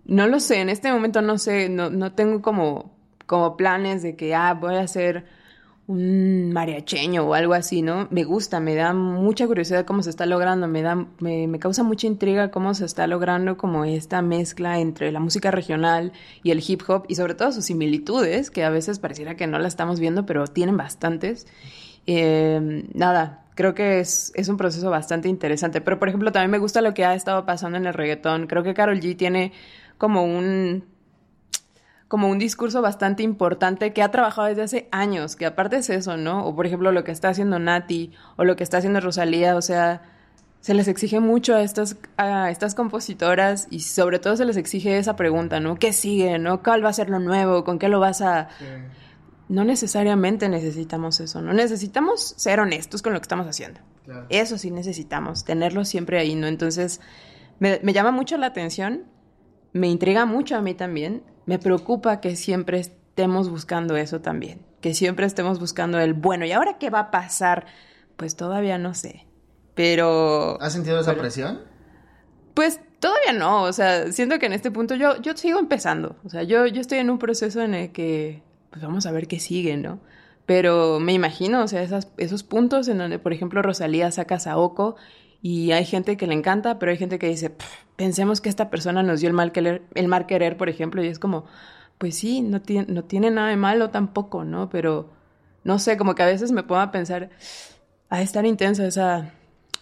no lo sé, en este momento no sé, no, no tengo como, como planes de que, ah, voy a hacer un mariacheño o algo así, ¿no? Me gusta, me da mucha curiosidad cómo se está logrando, me da, me, me, causa mucha intriga cómo se está logrando como esta mezcla entre la música regional y el hip hop y sobre todo sus similitudes, que a veces pareciera que no la estamos viendo, pero tienen bastantes. Eh, nada, creo que es, es un proceso bastante interesante. Pero por ejemplo, también me gusta lo que ha estado pasando en el reggaetón. Creo que Carol G tiene como un como un discurso bastante importante que ha trabajado desde hace años, que aparte es eso, ¿no? O por ejemplo lo que está haciendo Nati o lo que está haciendo Rosalía, o sea, se les exige mucho a estas, a estas compositoras y sobre todo se les exige esa pregunta, ¿no? ¿Qué sigue, no? ¿Cuál va a ser lo nuevo? ¿Con qué lo vas a...? No necesariamente necesitamos eso, ¿no? Necesitamos ser honestos con lo que estamos haciendo. Eso sí necesitamos, tenerlo siempre ahí, ¿no? Entonces, me, me llama mucho la atención, me intriga mucho a mí también me preocupa que siempre estemos buscando eso también, que siempre estemos buscando el bueno, ¿y ahora qué va a pasar? Pues todavía no sé, pero...
¿Has sentido esa presión?
Pues todavía no, o sea, siento que en este punto yo, yo sigo empezando, o sea, yo, yo estoy en un proceso en el que, pues vamos a ver qué sigue, ¿no? Pero me imagino, o sea, esas, esos puntos en donde, por ejemplo, Rosalía saca a Saoko y hay gente que le encanta, pero hay gente que dice, pensemos que esta persona nos dio el mal querer, el mal querer, por ejemplo, y es como, pues sí, no tiene, no tiene nada de malo tampoco, ¿no? Pero no sé, como que a veces me pongo a pensar, ha de estar intensa esa,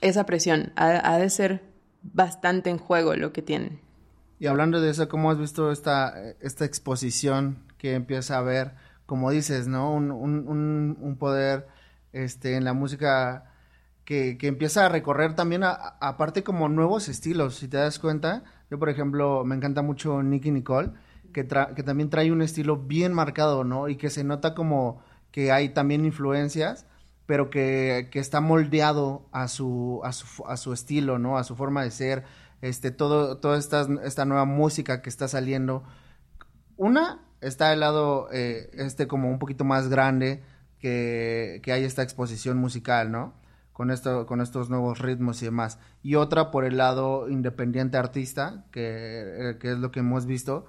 esa presión, ha, de ser bastante en juego lo que tienen.
Y hablando de eso, ¿cómo has visto esta, esta exposición que empieza a haber, como dices, ¿no? Un, un, un poder este, en la música que, empieza a recorrer también, aparte como nuevos estilos, si te das cuenta. Yo, por ejemplo, me encanta mucho Nicky Nicole, que, que también trae un estilo bien marcado, ¿no? Y que se nota como que hay también influencias, pero que, está moldeado a su, a su, a su estilo, ¿no? A su forma de ser, este, todo, toda esta, esta nueva música que está saliendo. Una, está el lado, eh, este como un poquito más grande, que, que hay esta exposición musical, ¿no? Con, esto, con estos nuevos ritmos y demás. Y otra por el lado independiente artista, que, eh, que es lo que hemos visto.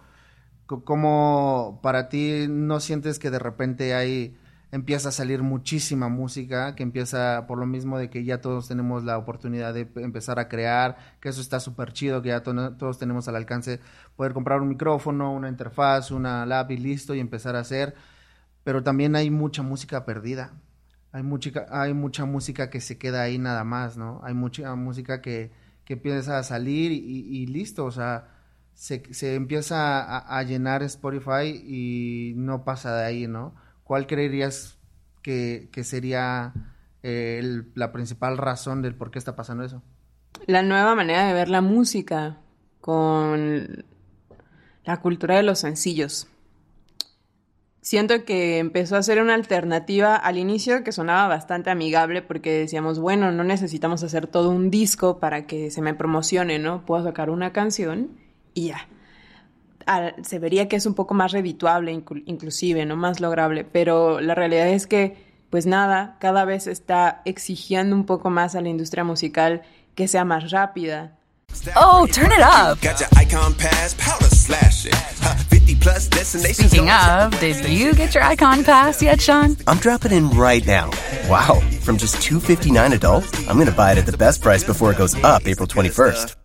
Como para ti no sientes que de repente hay empieza a salir muchísima música, que empieza por lo mismo de que ya todos tenemos la oportunidad de empezar a crear, que eso está súper chido, que ya todos tenemos al alcance poder comprar un micrófono, una interfaz, una lab y listo y empezar a hacer, pero también hay mucha música perdida. Hay mucha, hay mucha música que se queda ahí nada más, ¿no? Hay mucha música que, que empieza a salir y, listo, o sea, se, se empieza a, llenar Spotify y no pasa de ahí, ¿no? ¿cuál creerías que, sería eh, la principal razón del por qué está pasando eso?
La nueva manera de ver la música con la cultura de los sencillos. Siento que empezó a ser una alternativa al inicio que sonaba bastante amigable porque decíamos, bueno, no necesitamos hacer todo un disco para que se me promocione, ¿no? Puedo sacar una canción y ya se vería que es un poco más redituable inclusive, ¿no? Más lograble, pero la realidad es que, pues nada, cada vez está exigiendo un poco más a la industria musical que sea más rápida.
Oh, turn it up. Speaking of, did you get your icon pass yet, Sean?
I'm dropping in right now. Wow, from just 259 adult, I'm going to buy it at the best price before it goes up April 21st.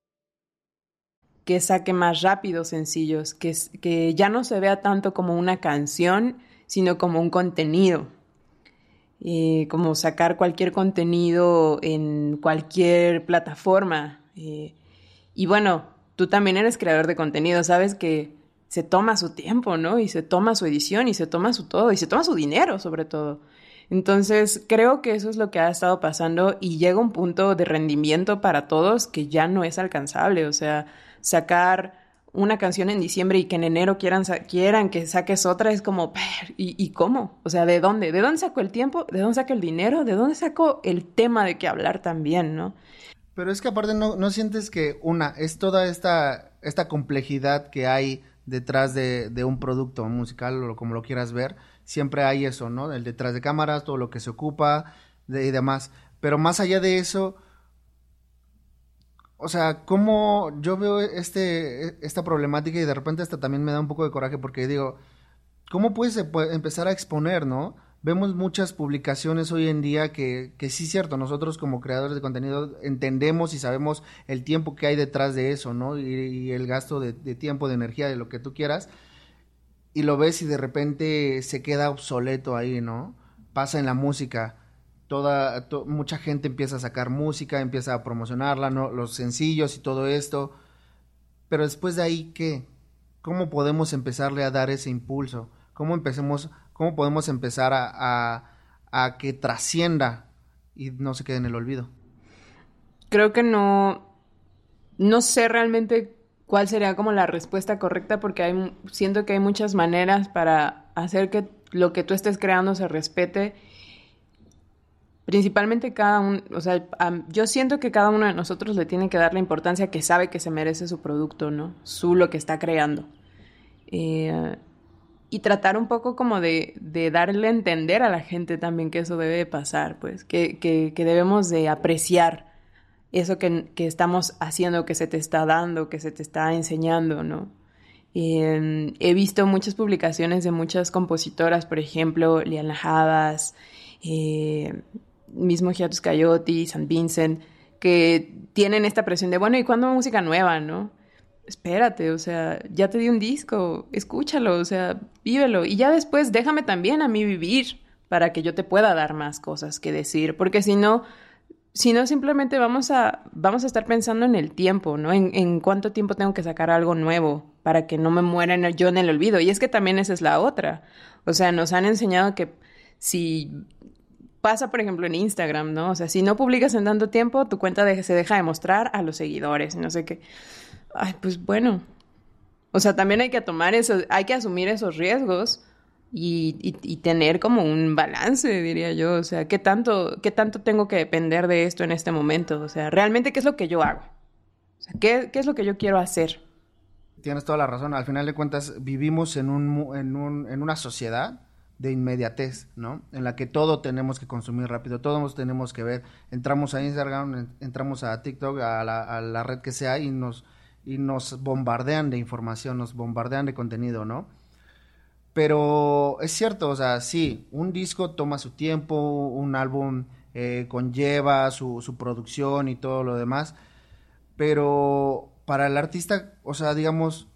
que saque más rápido sencillos, que, que ya no se vea tanto como una canción, sino como un contenido. Eh, como sacar cualquier contenido en cualquier plataforma. Eh, y bueno, tú también eres creador de contenido, sabes que se toma su tiempo, ¿no? Y se toma su edición y se toma su todo y se toma su dinero sobre todo. Entonces, creo que eso es lo que ha estado pasando y llega un punto de rendimiento para todos que ya no es alcanzable. O sea, sacar una canción en diciembre y que en enero quieran, quieran que saques otra, es como, ¿y, cómo? O sea, ¿de dónde? ¿De dónde saco el tiempo? ¿De dónde saco el dinero? ¿De dónde saco el tema de qué hablar también, no?
Pero es que aparte no, no sientes que, una, es toda esta, esta complejidad que hay detrás de, de un producto musical o como lo quieras ver, siempre hay eso, ¿no? El detrás de cámaras, todo lo que se ocupa y demás. Pero más allá de eso, o sea, cómo yo veo este, esta problemática y de repente hasta también me da un poco de coraje porque digo, ¿cómo puedes empezar a exponer, no? Vemos muchas publicaciones hoy en día que, que sí es cierto, nosotros como creadores de contenido entendemos y sabemos el tiempo que hay detrás de eso, ¿no? Y, el gasto de, de, tiempo, de energía, de lo que tú quieras. Y lo ves y de repente se queda obsoleto ahí, ¿no? Pasa en la música toda, mucha gente empieza a sacar música, empieza a promocionarla, los sencillos y todo esto. Pero después de ahí, ¿qué? ¿Cómo podemos empezarle a dar ese impulso? ¿Cómo, empecemos, cómo podemos empezar a, a, que trascienda y no se quede en el olvido?
Creo que no, no sé realmente cuál sería como la respuesta correcta porque siento que hay muchas maneras para hacer que lo que tú estés creando se respete principalmente cada uno, o sea, yo siento que cada uno de nosotros le tiene que dar la importancia que sabe que se merece su producto, ¿no? Su lo que está creando. Eh, y tratar un poco como de, darle a entender a la gente también que eso debe pasar, pues, que, que, debemos de apreciar eso que, estamos haciendo, que se te está dando, que se te está enseñando, ¿no? Eh, he visto muchas publicaciones de muchas compositoras, por ejemplo, Liana Javas, eh, mismo Hiatus Coyote, San Vincent, que tienen esta presión de, bueno, ¿y cuándo música nueva, no? Espérate, o sea, ya te di un disco, escúchalo, o sea, vívelo. Y ya después déjame también a mí vivir para que yo te pueda dar más cosas que decir, porque si no, si no simplemente vamos a, vamos a estar pensando en el tiempo, ¿no? En, en, cuánto tiempo tengo que sacar algo nuevo para que no me muera yo en el olvido. Y es que también esa es la otra. O sea, nos han enseñado que si pasa, por ejemplo, en Instagram, ¿no? O sea, si no publicas en tanto tiempo, tu cuenta se deja de mostrar a los seguidores, no sé qué. Ay, pues bueno. O sea, también hay que tomar eso, hay que asumir esos riesgos y, y- tener como un balance, diría yo. O sea, ¿qué tanto, ¿qué tanto tengo que depender de esto en este momento? O sea, realmente, ¿qué es lo que yo hago? ¿qué, qué es lo que yo quiero hacer?
Tienes toda la razón. Al final de cuentas, vivimos en, un, en, un- en una sociedad de inmediatez, ¿no? En la que todo tenemos que consumir rápido, todos tenemos que ver. Entramos a Instagram, en- entramos a TikTok, a la, a la red que sea y nos, y nos bombardean de información, nos bombardean de contenido, ¿no? Pero es cierto, o sea, sí, un disco toma su tiempo, un álbum eh, conlleva su, su producción y todo lo demás, pero para el artista, o sea, digamos,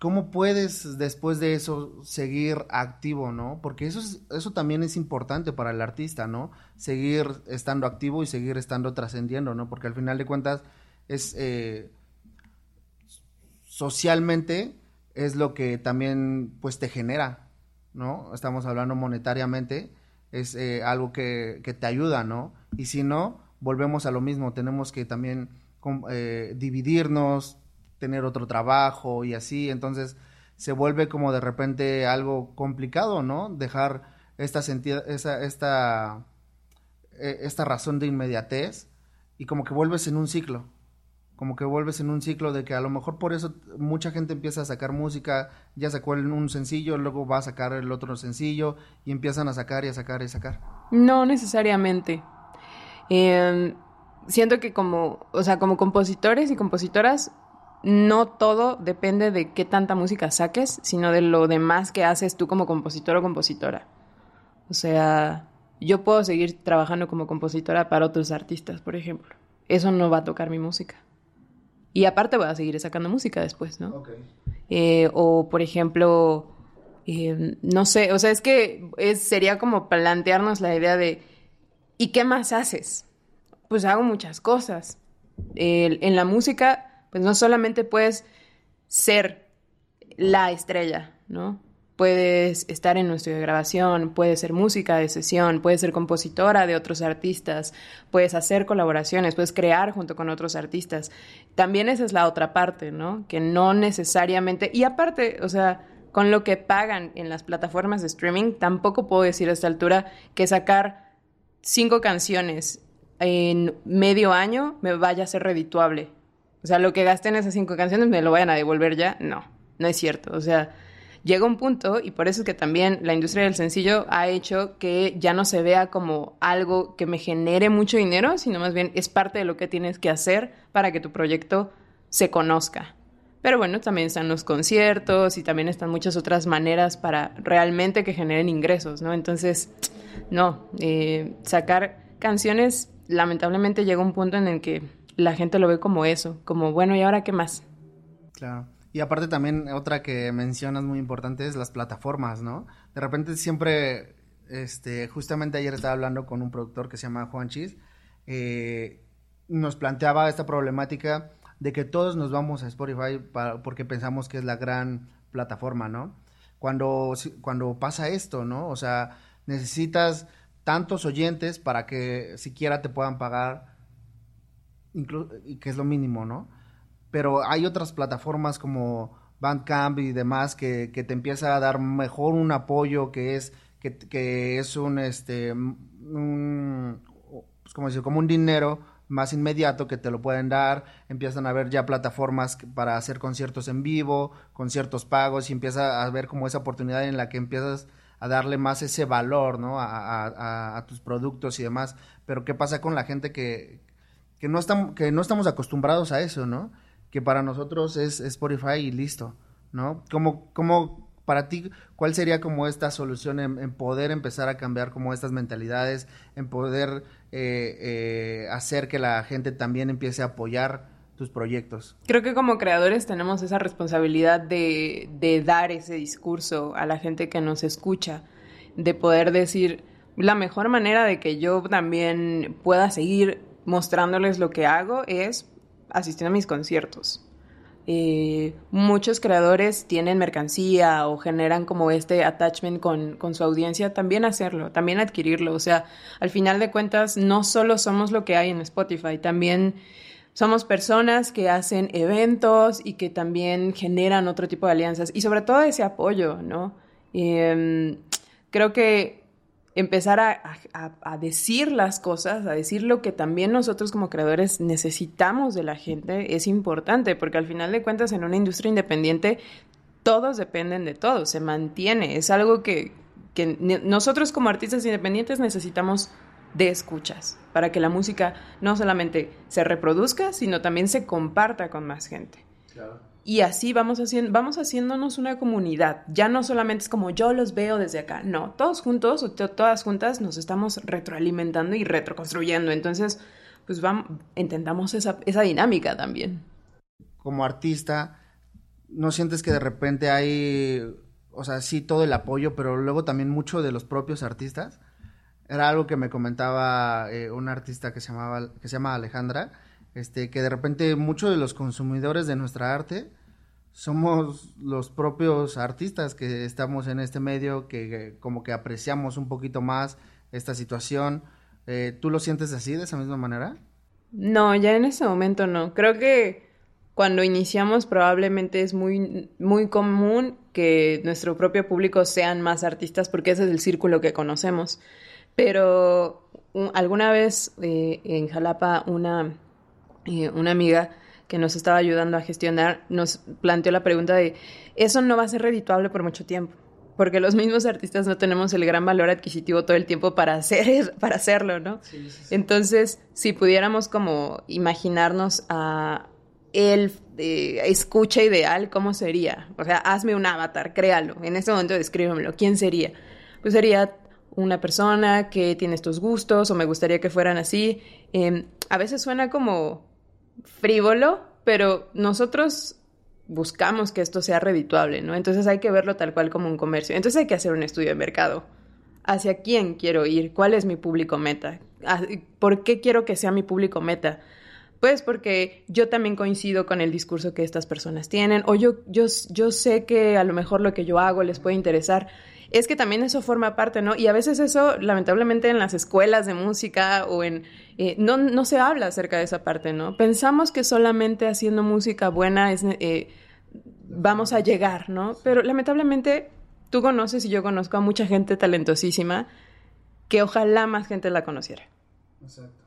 ¿cómo puedes después de eso seguir activo, no? Porque eso, es- eso también es importante para el artista, ¿no? Seguir estando activo y seguir estando trascendiendo, ¿no? Porque al final de cuentas es... eh, socialmente es lo que también pues te genera, ¿no? Estamos hablando monetariamente, es eh, algo que, que te ayuda, ¿no? Y si no, volvemos a lo mismo, tenemos que también eh, dividirnos, tener otro trabajo y así, entonces se vuelve como de repente algo complicado, ¿no? Dejar esta, senti- esa, esta, eh, esta razón de inmediatez y como que vuelves en un ciclo, como que vuelves en un ciclo de que a lo mejor por eso mucha gente empieza a sacar música, ya sacó un sencillo, luego va a sacar el otro sencillo y empiezan a sacar y a sacar y a sacar.
No necesariamente. Eh, siento que como, o sea, como compositores y compositoras, no todo depende de qué tanta música saques, sino de lo demás que haces tú como compositor o compositora. O sea, yo puedo seguir trabajando como compositora para otros artistas, por ejemplo. Eso no va a tocar mi música. Y aparte voy a seguir sacando música después, ¿no? Eh, o, por ejemplo, eh, no sé, o sea, es que es- sería como plantearnos la idea de, ¿y qué más haces? Pues hago muchas cosas. En la música, pues no solamente puedes ser la estrella, ¿no? Puedes estar en un grabación, puedes ser música de sesión, puedes ser compositora de otros artistas, puedes hacer colaboraciones, puedes crear junto con otros artistas. También esa es la otra parte, ¿no? Que no necesariamente, y aparte, o sea, con lo que pagan en las plataformas de streaming, tampoco puedo decir a esta altura que sacar cinco canciones en medio año me vaya a ser redituable. O sea, lo que gasté en esas cinco canciones me lo vayan a devolver ya. No, no es cierto. O sea, llega un punto, y por eso es que también la industria del sencillo ha hecho que ya no se vea como algo que me genere mucho dinero, sino más bien es parte de lo que tienes que hacer para que tu proyecto se conozca. Pero bueno, también están los conciertos y también están muchas otras maneras para realmente que generen ingresos, ¿no? Entonces, no, eh, sacar canciones lamentablemente llega un punto en el que la gente lo ve como eso, como bueno, ¿y ahora qué más?
Claro. Y aparte también otra que mencionas muy importante es las plataformas, ¿no? De repente siempre, este, justamente ayer estaba hablando con un productor que se llama Juan Chis, eh, nos planteaba esta problemática de que todos nos vamos a Spotify pa- porque pensamos que es la gran plataforma, ¿no? Cuando, cuando pasa esto, ¿no? O sea, necesitas tantos oyentes para que siquiera te puedan pagar, inclu- y que es lo mínimo, ¿no? pero hay otras plataformas como Bandcamp y demás que, te empieza a dar mejor un apoyo que es que, es un este pues, como decir, como un dinero más inmediato que te lo pueden dar, empiezan a haber ya plataformas para hacer conciertos en vivo, conciertos pagos y empieza a haber como esa oportunidad en la que empiezas a darle más ese valor, ¿no? A- a tus productos y demás. Pero ¿qué pasa con la gente que, que no estamos, que no estamos acostumbrados a eso, ¿no? Que para nosotros es, Spotify y listo, ¿no? Como, para ti, ¿cuál sería como esta solución en, en poder empezar a cambiar como estas mentalidades, en poder eh, eh, hacer que la gente también empiece a apoyar tus proyectos?
Creo que como creadores tenemos esa responsabilidad de, de dar ese discurso a la gente que nos escucha, de poder decir la mejor manera de que yo también pueda seguir mostrándoles lo que hago es asistiendo a mis conciertos. eh, muchos creadores tienen mercancía o generan como este attachment con, con, su audiencia, también hacerlo, también adquirirlo. O sea, al final de cuentas, no solo somos lo que hay en Spotify, también somos personas que hacen eventos y que también generan otro tipo de alianzas y sobre todo ese apoyo, ¿no? Em, creo que empezar a, decir las cosas, a decir lo que también nosotros como creadores necesitamos de la gente es importante, porque al final de cuentas en una industria independiente todos dependen de todos, se mantiene, es algo que, que nosotros como artistas independientes necesitamos de escuchas, para que la música no solamente se reproduzca, sino también se comparta con más gente. Y así vamos, vamos haciéndonos una comunidad. Ya no solamente es como yo los veo desde acá. No, todos juntos o todas juntas nos estamos retroalimentando y retroconstruyendo. Entonces, pues vamos, intentamos esa, esa dinámica también.
Como artista, ¿no sientes que de repente hay, o sea, sí todo el apoyo, pero luego también mucho de los propios artistas? Era algo que me comentaba eh, una artista que se, llamaba, que se llama Alejandra, este, que de repente muchos de los consumidores de nuestra arte somos los propios artistas que estamos en este medio, que, como que apreciamos un poquito más esta situación. Eh, ¿Tú lo sientes así, de esa misma manera?
No, ya en ese momento no. Creo que cuando iniciamos probablemente es muy, muy común que nuestro propio público sean más artistas porque ese es el círculo que conocemos. Pero alguna vez eh, en Jalapa una una amiga que nos estaba ayudando a gestionar nos planteó la pregunta de, eso no va a ser redituable por mucho tiempo, porque los mismos artistas no tenemos el gran valor adquisitivo todo el tiempo para, hacer, para hacerlo, ¿no? Entonces, si pudiéramos como imaginarnos a el eh, escucha ideal, ¿cómo sería? O sea, hazme un avatar, créalo, en este momento descríbemelo, ¿quién sería? Pues sería una persona que tiene estos gustos o me gustaría que fueran así. Em, a veces suena como frívolo, pero nosotros buscamos que esto sea redituable, ¿no? Entonces hay que verlo tal cual como un comercio. Entonces hay que hacer un estudio de mercado. ¿Hacia quién quiero ir? ¿Cuál es mi público meta? Ah, ¿Por qué quiero que sea mi público meta? Pues porque yo también coincido con el discurso que estas personas tienen, o yo, yo, yo sé que a lo mejor lo que yo hago les puede interesar es que también eso forma parte, ¿no? Y a veces eso, lamentablemente, en las escuelas de música o en... Eh, no, no se habla acerca de esa parte, ¿no? Pensamos que solamente haciendo música buena es, eh, vamos a llegar, ¿no? Pero lamentablemente tú conoces y yo conozco a mucha gente talentosísima que ojalá más gente la conociera.
Exacto.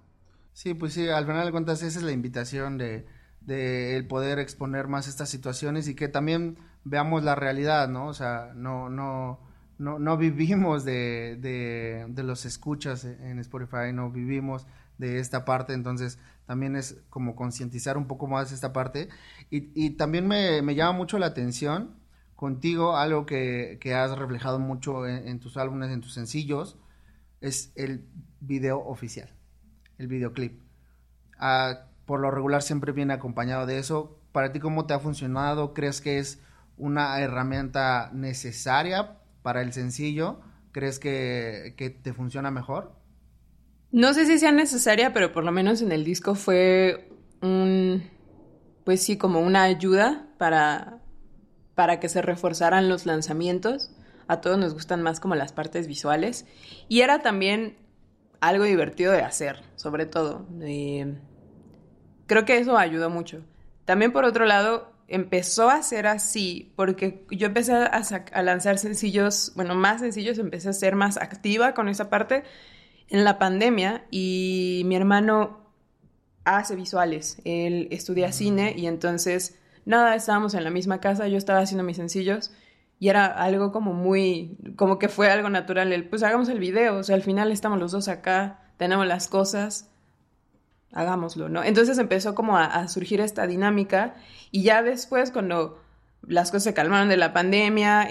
Sí, pues sí, al final de cuentas esa es la invitación de, de el poder exponer más estas situaciones y que también veamos la realidad, ¿no? O sea, no, no, no, no vivimos de, de, los escuchas en Spotify, no vivimos de esta parte, entonces también es como concientizar un poco más esta parte. Y, y también me, me, llama mucho la atención contigo, algo que, que has reflejado mucho en, tus álbumes, en tus sencillos, es el video oficial, el videoclip. Ah, por lo regular siempre viene acompañado de eso. ¿Para ti cómo te ha funcionado? ¿Crees que es una herramienta necesaria para el sencillo, ¿crees que, te funciona mejor?
No sé si sea necesaria, pero por lo menos en el disco fue un, pues sí, como una ayuda para, para que se reforzaran los lanzamientos. A todos nos gustan más como las partes visuales. Y era también algo divertido de hacer, sobre todo. creo que eso ayudó mucho. También por otro lado, empezó a ser así porque yo empecé a, lanzar sencillos, bueno, más sencillos, empecé a ser más activa con esa parte en la pandemia y mi hermano hace visuales, él estudia cine y entonces, nada, estábamos en la misma casa, yo estaba haciendo mis sencillos y era algo como muy, como que fue algo natural, el, pues hagamos el video, o sea, al final estamos los dos acá, tenemos las cosas hagámoslo, ¿no? Entonces empezó como a, surgir esta dinámica y ya después cuando las cosas se calmaron de la pandemia,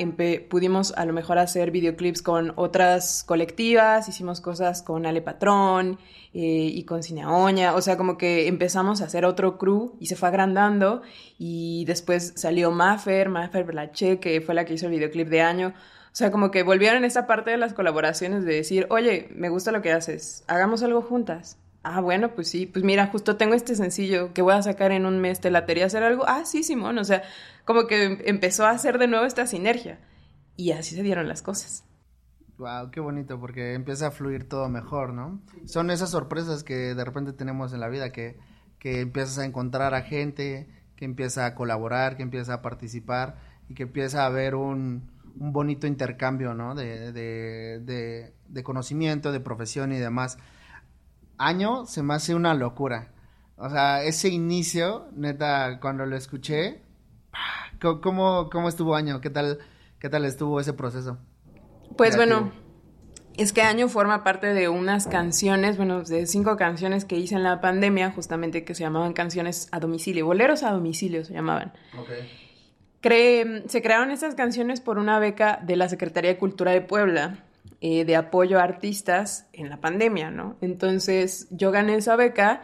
pudimos a lo mejor hacer videoclips con otras colectivas, hicimos cosas con Ale Patrón eh, y con Cineoña, o sea, como que empezamos a hacer otro crew y se fue agrandando y después salió Maffer, Maffer Blaché, que fue la que hizo el videoclip de año. O sea, como que volvieron esa parte de las colaboraciones de decir, oye, me gusta lo que haces, hagamos algo juntas Ah, bueno, pues sí, pues mira, justo tengo este sencillo que voy a sacar en un mes, ¿te latería hacer algo? Ah, sí, Simón, o sea, como que empezó a hacer de nuevo esta sinergia. Y así se dieron las cosas.
Wow, qué bonito, porque empieza a fluir todo mejor, ¿no? Son esas sorpresas que de repente tenemos en la vida, que, que empiezas a encontrar a gente, que empieza a colaborar, que empieza a participar y que empieza a haber un, un bonito intercambio, ¿no? De, de, de conocimiento, de profesión y demás año se me hace una locura. O sea, ese inicio, neta, cuando lo escuché, ¿cómo, cómo estuvo año? ¿Qué tal, ¿Qué tal estuvo ese proceso?
Pues bueno, es que año forma parte de unas canciones, bueno, de cinco canciones que hice en la pandemia, justamente que se llamaban canciones a domicilio, boleros a domicilio se llamaban. se crearon esas canciones por una beca de la Secretaría de Cultura de Puebla eh, de apoyo a artistas en la pandemia, ¿no? Entonces yo gané esa beca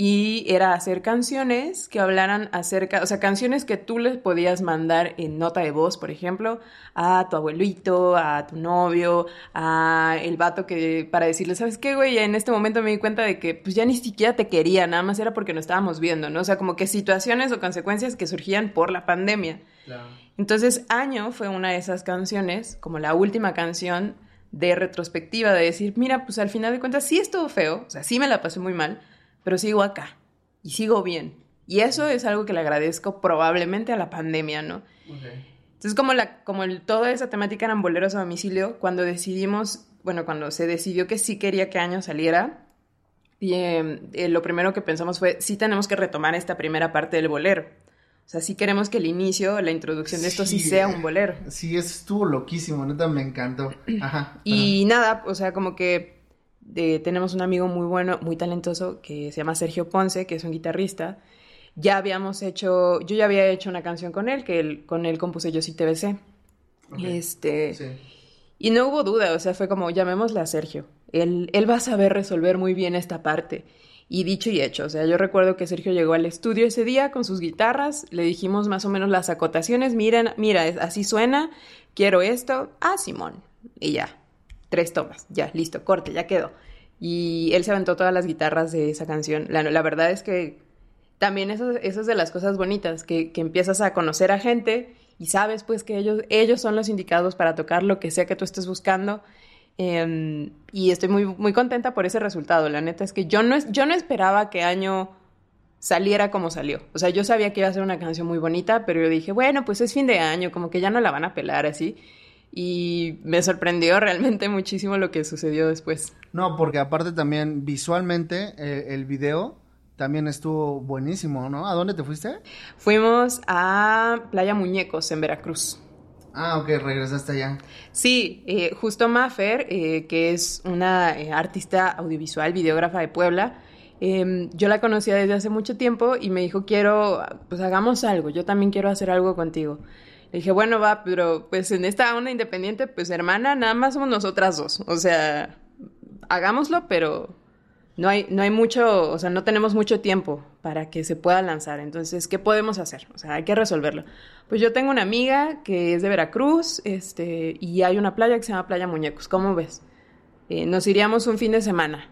y era hacer canciones que hablaran acerca, o sea, canciones que tú les podías mandar en nota de voz, por ejemplo, a tu abuelito, a tu novio, a el vato que para decirle, ¿sabes qué, güey? En este momento me di cuenta de que pues ya ni siquiera te quería, nada más era porque no estábamos viendo, ¿no? O sea, como que situaciones o consecuencias que surgían por la pandemia. Entonces, Año fue una de esas canciones, como la última canción de retrospectiva, de decir, mira, pues al final de cuentas sí estuvo feo, o sea, sí me la pasé muy mal, pero sigo acá y sigo bien. Y eso es algo que le agradezco probablemente a la pandemia, ¿no? Entonces, como, la, como el, toda esa temática eran boleros a domicilio, cuando decidimos, bueno, cuando se decidió que sí quería que Año saliera, y, eh, eh, lo primero que pensamos fue, sí tenemos que retomar esta primera parte del bolero. O sea, sí queremos que el inicio, la introducción de esto sí, sea un bolero.
Sí, eso estuvo loquísimo, neta, me encantó. Ajá.
Y nada, o sea, como que tenemos un amigo muy bueno, muy talentoso, que se llama Sergio Ponce, que es un guitarrista. Ya habíamos hecho, yo ya había hecho una canción con él, que él, con él compuse Yo sí TBC. Este. Sí. Y no hubo duda, o sea, fue como, llamémosle a Sergio. Él, él va a saber resolver muy bien esta parte. Y dicho y hecho, o sea, yo recuerdo que Sergio llegó al estudio ese día con sus guitarras, le dijimos más o menos las acotaciones, miren, mira, así suena, quiero esto, ah, Simón, y ya, tres tomas, ya, listo, corte, ya quedó. Y él se aventó todas las guitarras de esa canción. La, la verdad es que también eso, eso, es de las cosas bonitas, que, que empiezas a conocer a gente y sabes pues que ellos, ellos son los indicados para tocar lo que sea que tú estés buscando Em, y estoy muy, muy contenta por ese resultado. La neta es que yo no, yo no esperaba que Año saliera como salió. O sea, yo sabía que iba a ser una canción muy bonita, pero yo dije, bueno, pues es fin de año, como que ya no la van a pelar así. Y me sorprendió realmente muchísimo lo que sucedió después.
No, porque aparte también visualmente eh, el video también estuvo buenísimo, ¿no? ¿A dónde te fuiste?
Fuimos a Playa Muñecos en Veracruz.
Ah, ok, regresaste allá.
Sí, eh, justo Maffer, eh, que es una eh, artista audiovisual, videógrafa de Puebla, em, yo la conocía desde hace mucho tiempo y me dijo, quiero, pues hagamos algo, yo también quiero hacer algo contigo. Le dije, bueno, va, pero pues en esta onda independiente, pues hermana, nada más somos nosotras dos. O sea, hagámoslo, pero no hay, no hay mucho, o sea, no tenemos mucho tiempo para que se pueda lanzar. Entonces, ¿qué podemos hacer? O sea, hay que resolverlo. Pues yo tengo una amiga que es de Veracruz, este, y hay una playa que se llama Playa Muñecos. ¿Cómo ves? Eh, nos iríamos un fin de semana.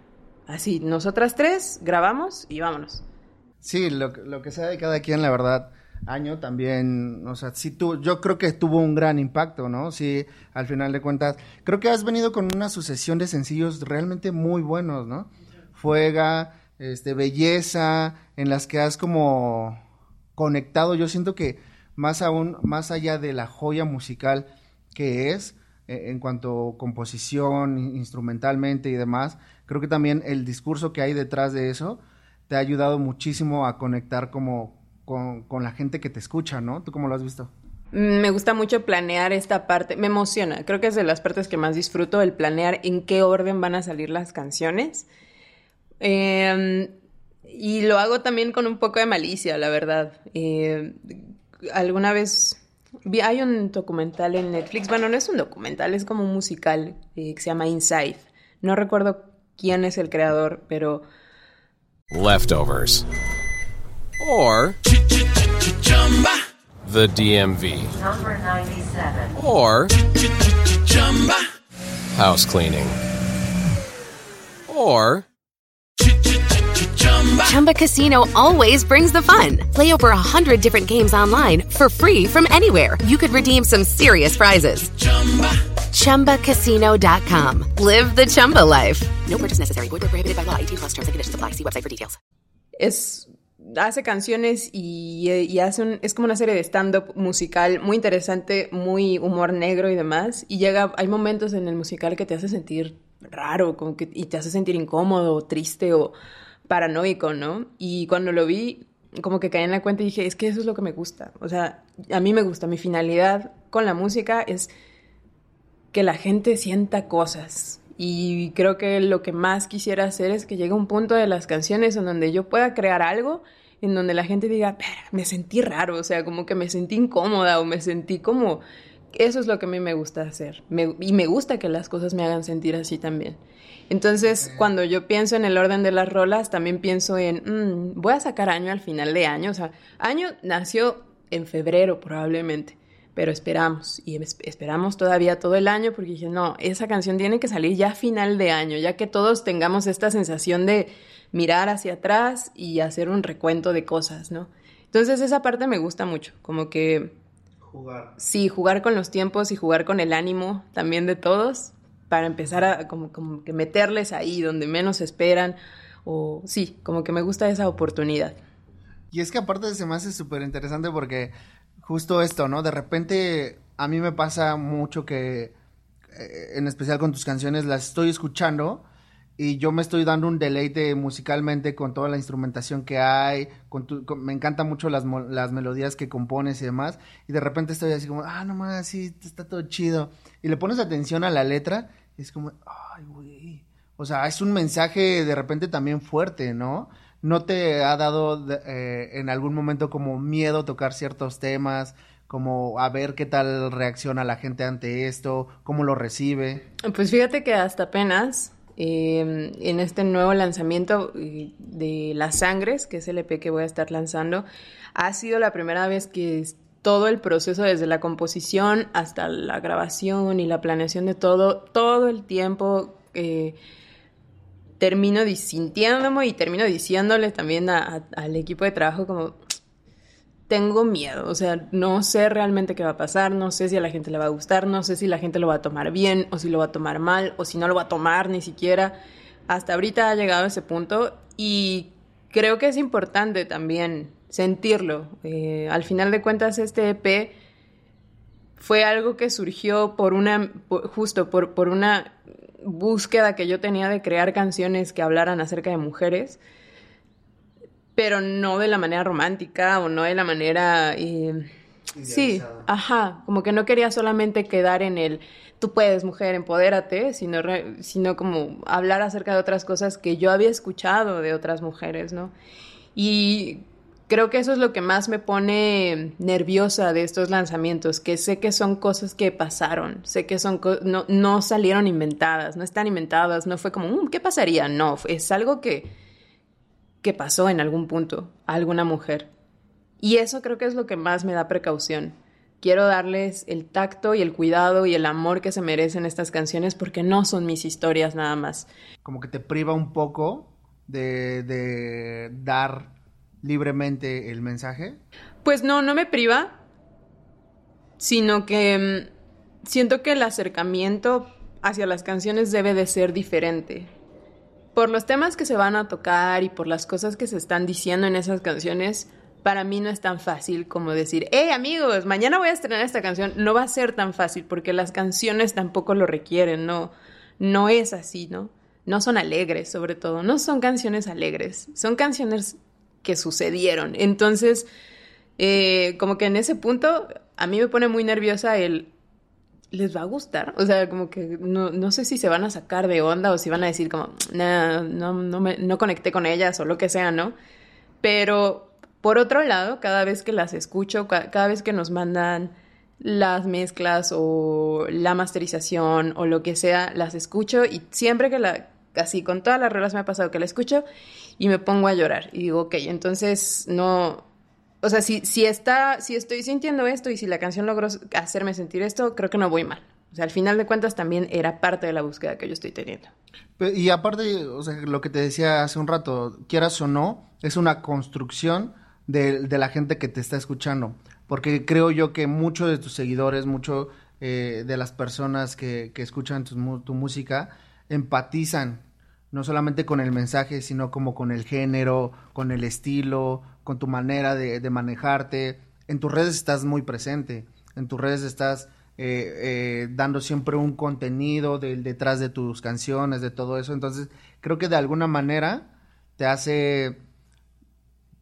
Así, nosotras tres grabamos y vámonos.
Sí, lo, lo que sea de cada quien, la verdad, año también, o sea, sí tú, yo creo que tuvo un gran impacto, ¿no? Sí, al final de cuentas, creo que has venido con una sucesión de sencillos realmente muy buenos, ¿no? Fuega, este, belleza, en las que has como conectado. Yo siento que más aún, más allá de la joya musical que es, e, en cuanto a composición, instrumentalmente y demás, creo que también el discurso que hay detrás de eso te ha ayudado muchísimo a conectar como con, con la gente que te escucha, ¿no? ¿Tú cómo lo has visto?
Mm, me gusta mucho planear esta parte, me emociona, creo que es de las partes que más disfruto, el planear en qué orden van a salir las canciones. Em, y lo hago también con un poco de malicia, la verdad. Eh, alguna vez vi, hay un documental en Netflix, bueno, no es un documental, es como un musical eh, que se llama Inside. No recuerdo quién es el creador, pero...
Leftovers. Or... The DMV. Number 97. Or... House cleaning. Or...
Chumba Casino always brings the fun. Play over a hundred different games online for free from anywhere. You could redeem some serious prizes. ChumbaCasino.com. Live the Chumba life. No purchase necessary. Void prohibited by law. 18 plus terms and conditions apply. See website for details.
Es, hace canciones y, y hace un, es como una serie de stand-up musical muy interesante, muy humor negro y demás. Y llega, hay momentos en el musical que te hace sentir raro, como que, y te hace sentir incómodo, triste o paranoico, ¿no? Y cuando lo vi, como que caí en la cuenta y dije, es que eso es lo que me gusta. O sea, a mí me gusta. Mi finalidad con la música es que la gente sienta cosas. Y creo que lo que más quisiera hacer es que llegue un punto de las canciones en donde yo pueda crear algo en donde la gente diga, me sentí raro, o sea, como que me sentí incómoda o me sentí como... Eso es lo que a mí me gusta hacer. y me gusta que las cosas me hagan sentir así también. Entonces, cuando yo pienso en el orden de las rolas, también pienso en, mm, voy a sacar año al final de año. O sea, año nació en febrero probablemente pero esperamos y esperamos todavía todo el año porque dije, no, esa canción tiene que salir ya a final de año, ya que todos tengamos esta sensación de mirar hacia atrás y hacer un recuento de cosas, ¿no? Entonces esa parte me gusta mucho, como que...
Jugar.
Sí, jugar con los tiempos y jugar con el ánimo también de todos para empezar a como, como que meterles ahí donde menos esperan o sí, como que me gusta esa oportunidad.
Y es que aparte se me hace súper interesante porque justo esto, ¿no? De repente a mí me pasa mucho que, eh, en especial con tus canciones, las estoy escuchando y yo me estoy dando un deleite musicalmente con toda la instrumentación que hay, con, me encantan mucho las, las, melodías que compones y demás, y de repente estoy así como, ah, no más, sí, está todo chido, y le pones atención a la letra, y es como, ay, güey, o sea, es un mensaje de repente también fuerte, ¿no? ¿No te ha dado eh, en algún momento como miedo tocar ciertos temas? Como a ver qué tal reacciona la gente ante esto, cómo lo recibe.
Pues fíjate que hasta apenas em, en este nuevo lanzamiento eh, de Las Sangres, que es el EP que voy a estar lanzando, ha sido la primera vez que todo el proceso, desde la composición hasta la grabación y la planeación de todo, todo el tiempo eh, termino sintiéndome y termino diciéndole también al equipo de trabajo como, tengo miedo, o sea, no sé realmente qué va a pasar, no sé si a la gente le va a gustar, no sé si la gente lo va a tomar bien o si lo va a tomar mal o si no lo va a tomar ni siquiera. Hasta ahorita ha llegado a ese punto y creo que es importante también sentirlo. Eh, al final de cuentas, este EP fue algo que surgió por una, justo por, por una búsqueda que yo tenía de crear canciones que hablaran acerca de mujeres, pero no de la manera romántica o no de la manera... Eh, sí, ajá, como que no quería solamente quedar en el tú puedes, mujer, empodérate, sino, sino como hablar acerca de otras cosas que yo había escuchado de otras mujeres, ¿no? Y creo que eso es lo que más me pone nerviosa de estos lanzamientos, que sé que son cosas que pasaron, sé que son no, no salieron inventadas, no están inventadas, no fue como, mm, ¿qué pasaría? No, es algo que, que pasó en algún punto a alguna mujer. Y eso creo que es lo que más me da precaución. Quiero darles el tacto y el cuidado y el amor que se merecen estas canciones porque no son mis historias nada más.
Como que te priva un poco de, de dar libremente el mensaje?
Pues no, no me priva, sino que mm, siento que el acercamiento hacia las canciones debe de ser diferente. Por los temas que se van a tocar y por las cosas que se están diciendo en esas canciones, para mí no es tan fácil como decir, hey amigos, mañana voy a estrenar esta canción. No va a ser tan fácil porque las canciones tampoco lo requieren, no, no es así, ¿no? No son alegres, sobre todo, no son canciones alegres, son canciones que sucedieron. Entonces, eh, como que en ese punto, a mí me pone muy nerviosa el, ¿les va a gustar? O sea, como que no, no sé si se van a sacar de onda o si van a decir como, no, no, me, no conecté con ellas o lo que sea, ¿no? Pero, por otro lado, cada vez que las escucho, cada vez que nos mandan las mezclas o la masterización o lo que sea, las escucho y siempre que la, así con todas las reglas me ha pasado que la escucho y me pongo a llorar y digo, ok, entonces no, o sea, si, si, está, si estoy sintiendo esto y si la canción logró hacerme sentir esto, creo que no voy mal. O sea, al final de cuentas también era parte de la búsqueda que yo estoy teniendo.
Y aparte, o sea, lo que te decía hace un rato, quieras o no, es una construcción de, de la gente que te está escuchando. Porque creo yo que muchos de tus seguidores, mucho eh, de las personas que, que escuchan tu, tu, música, empatizan no solamente con el mensaje, sino como con el género, con el estilo, con tu manera de, de manejarte. En tus redes estás muy presente, en tus redes estás eh, eh, dando siempre un contenido del detrás de tus canciones, de todo eso. Entonces, creo que de alguna manera te hace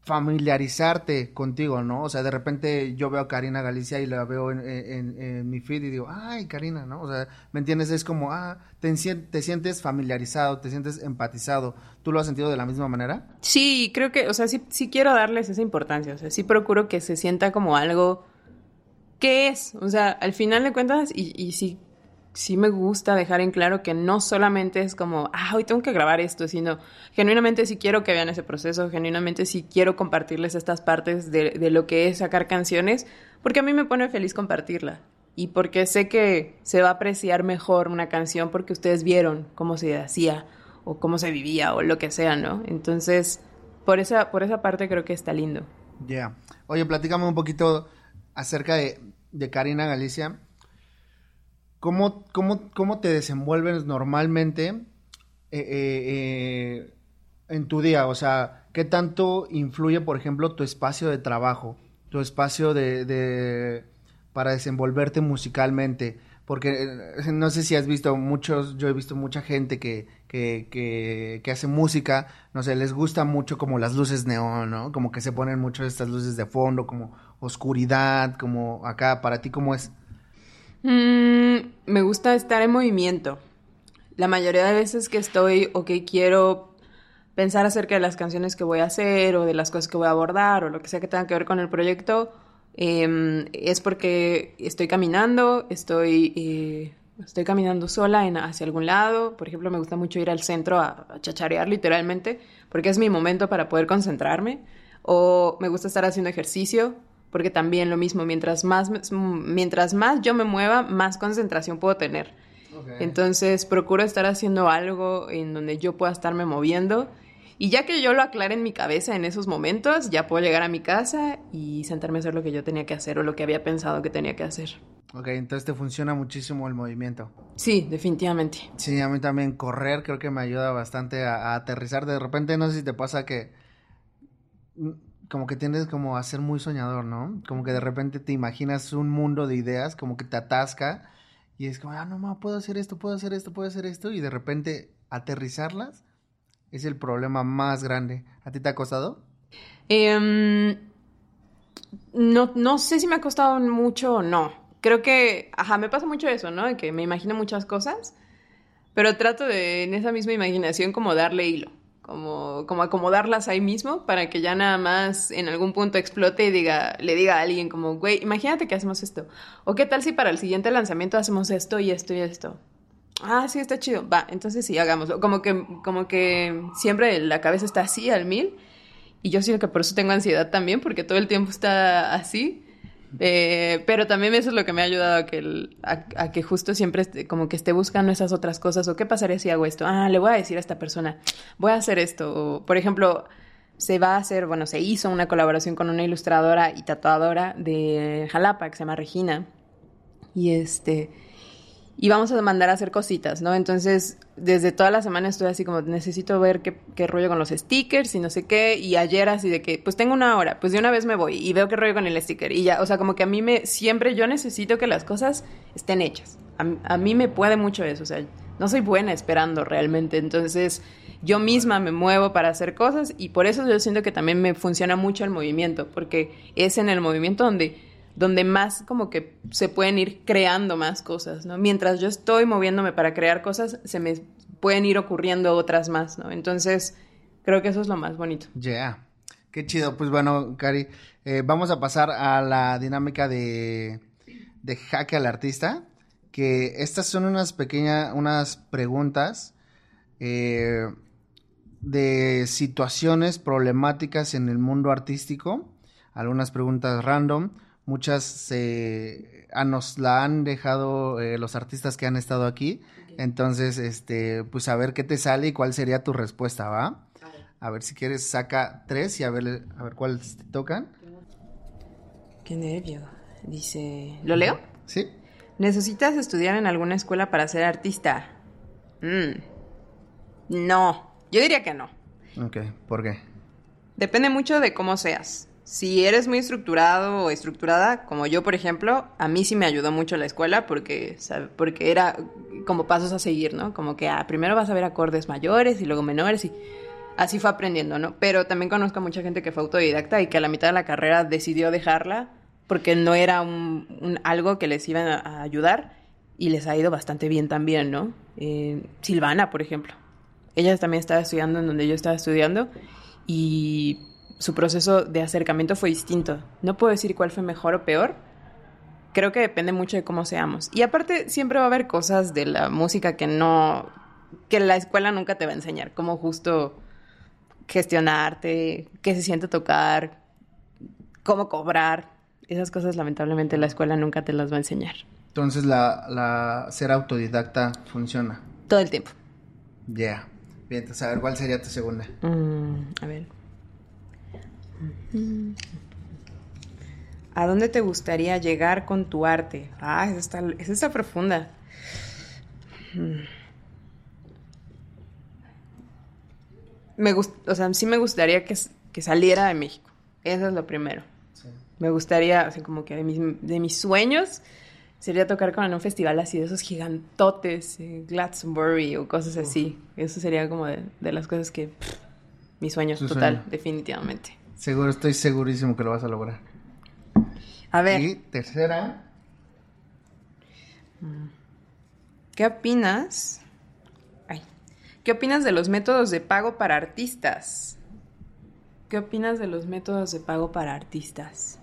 familiarizarte contigo, ¿no? O sea, de repente yo veo a Karina Galicia y la veo en, mi feed y digo, ay, Karina, ¿no? O sea, ¿me entiendes? Es como, ah, te, te, sientes familiarizado, te sientes empatizado. ¿Tú lo has sentido de la misma manera?
Sí, creo que, o sea, sí, sí quiero darles esa importancia, o sea, sí procuro que se sienta como algo ¿qué es? O sea, al final de cuentas, y sí, sí me gusta dejar en claro que no solamente es como, ah, hoy tengo que grabar esto, sino genuinamente sí quiero que vean ese proceso, genuinamente sí quiero compartirles estas partes de, de lo que es sacar canciones, porque a mí me pone feliz compartirla. Y porque sé que se va a apreciar mejor una canción porque ustedes vieron cómo se hacía o cómo se vivía o lo que sea, ¿no? Entonces, por esa, por esa parte creo que está lindo.
Ya. Oye, platícame un poquito acerca de, de Karina Galicia. ¿Cómo, cómo, cómo te desenvuelves normalmente eh, eh, eh, en tu día? O sea, ¿qué tanto influye, por ejemplo, tu espacio de trabajo, tu espacio de, de para desenvolverte musicalmente? Porque no sé si has visto muchos, yo he visto mucha gente que, que, que, que, hace música, no sé, les gusta mucho como las luces neón, ¿no? Como que se ponen mucho estas luces de fondo, como oscuridad, como acá, para ti, ¿cómo es?
Mm, me gusta estar en movimiento. La mayoría de veces que estoy o que quiero pensar acerca de las canciones que voy a hacer o de las cosas que voy a abordar o lo que sea que tenga que ver con el proyecto, eh, es porque estoy caminando, estoy, eh, estoy caminando sola en, hacia algún lado. Por ejemplo, me gusta mucho ir al centro a chacharear literalmente porque es mi momento para poder concentrarme. O me gusta estar haciendo ejercicio porque también lo mismo, mientras más, mientras más yo me mueva, más concentración puedo tener. Entonces procuro estar haciendo algo en donde yo pueda estarme moviendo. Y ya que yo lo aclare en mi cabeza en esos momentos, ya puedo llegar a mi casa y sentarme a hacer lo que yo tenía que hacer o lo que había pensado que tenía que hacer.
Ok, entonces te funciona muchísimo el movimiento.
Sí, definitivamente.
Sí, a mí también correr creo que me ayuda bastante a, a aterrizar. De repente no sé si te pasa que como que tienes como a ser muy soñador, ¿no? Como que de repente te imaginas un mundo de ideas, como que te atasca y es como, ah, no, ma, puedo hacer esto, puedo hacer esto, puedo hacer esto y de repente aterrizarlas es el problema más grande. ¿A ti te ha costado?
Eh, no, no sé si me ha costado mucho o no. Creo que, ajá, me pasa mucho eso, ¿no? Que me imagino muchas cosas, pero trato de en esa misma imaginación como darle hilo como, como acomodarlas ahí mismo para que ya nada más en algún punto explote y diga, le diga a alguien como, güey, imagínate que hacemos esto. O qué tal si para el siguiente lanzamiento hacemos esto y esto y esto. Ah, sí, está chido. Va, entonces sí, hagámoslo. Como que, como que siempre la cabeza está así al mil. Y yo siento que por eso tengo ansiedad también, porque todo el tiempo está así. Eh, pero también eso es lo que me ha ayudado a que, a, que justo siempre como que esté buscando esas otras cosas. O qué pasaría si hago esto. Ah, le voy a decir a esta persona, voy a hacer esto. O, por ejemplo, se va a hacer, bueno, se hizo una colaboración con una ilustradora y tatuadora de Jalapa que se llama Regina. Y este y vamos a mandar a hacer cositas, ¿no? Entonces, desde toda la semana estoy así como, necesito ver qué, qué, rollo con los stickers y no sé qué, y ayer así de que, pues tengo una hora, pues de una vez me voy y veo qué rollo con el sticker y ya, o sea, como que a mí me, siempre yo necesito que las cosas estén hechas. A, a mí me puede mucho eso, o sea, no soy buena esperando realmente, entonces yo misma me muevo para hacer cosas y por eso yo siento que también me funciona mucho el movimiento, porque es en el movimiento donde donde más como que se pueden ir creando más cosas, ¿no? Mientras yo estoy moviéndome para crear cosas, se me pueden ir ocurriendo otras más, ¿no? Entonces, creo que eso es lo más bonito.
Ya, yeah. qué chido. Pues bueno, Cari, eh, vamos a pasar a la dinámica de, de jaque al artista, que estas son unas pequeñas, unas preguntas eh, de situaciones problemáticas en el mundo artístico, algunas preguntas random Muchas se ah, nos la han dejado eh, los artistas que han estado aquí. Entonces, este, pues a ver qué te sale y cuál sería tu respuesta, ¿va? A ver si quieres, saca tres y a ver, a ver cuáles te tocan.
Qué nervio. Dice, ¿lo leo?
Sí.
¿Necesitas estudiar en alguna escuela para ser artista? Mm. No, yo diría que no.
Ok, ¿por qué?
Depende mucho de cómo seas. Si eres muy estructurado o estructurada, como yo, por ejemplo, a mí sí me ayudó mucho la escuela porque, porque era como pasos a seguir, ¿no? Como que ah, primero vas a ver acordes mayores y luego menores y así fue aprendiendo, ¿no? Pero también conozco a mucha gente que fue autodidacta y que a la mitad de la carrera decidió dejarla porque no era un, un algo que les iba a ayudar y les ha ido bastante bien también, ¿no? Eh, Silvana, por ejemplo. Ella también estaba estudiando en donde yo estaba estudiando y su proceso de acercamiento fue distinto. No puedo decir cuál fue mejor o peor. Creo que depende mucho de cómo seamos. Y aparte, siempre va a haber cosas de la música que no. que la escuela nunca te va a enseñar. Como justo gestionarte, qué se siente tocar, cómo cobrar. Esas cosas, lamentablemente, la escuela nunca te las va a enseñar.
Entonces, la, la ser autodidacta funciona.
Todo el tiempo.
Ya. Yeah. Bien, entonces, a ver, ¿cuál sería tu segunda?
Mm, a ver. ¿A dónde te gustaría llegar con tu arte? Ah, esa está, esa está profunda. Me gust, o sea, sí me gustaría que, que, saliera de México. Eso es lo primero. Sí. Me gustaría, así como que de mis, de mis, sueños sería tocar con un festival así de esos gigantotes, eh, Glastonbury o cosas así. Eso sería como de, de las cosas que... Pff, mis sueños, Su total, sueño. definitivamente.
Seguro, estoy segurísimo que lo vas a lograr.
A ver.
Y tercera.
¿Qué opinas? Ay. ¿Qué opinas de los métodos de pago para artistas? ¿Qué opinas de los métodos de pago para artistas?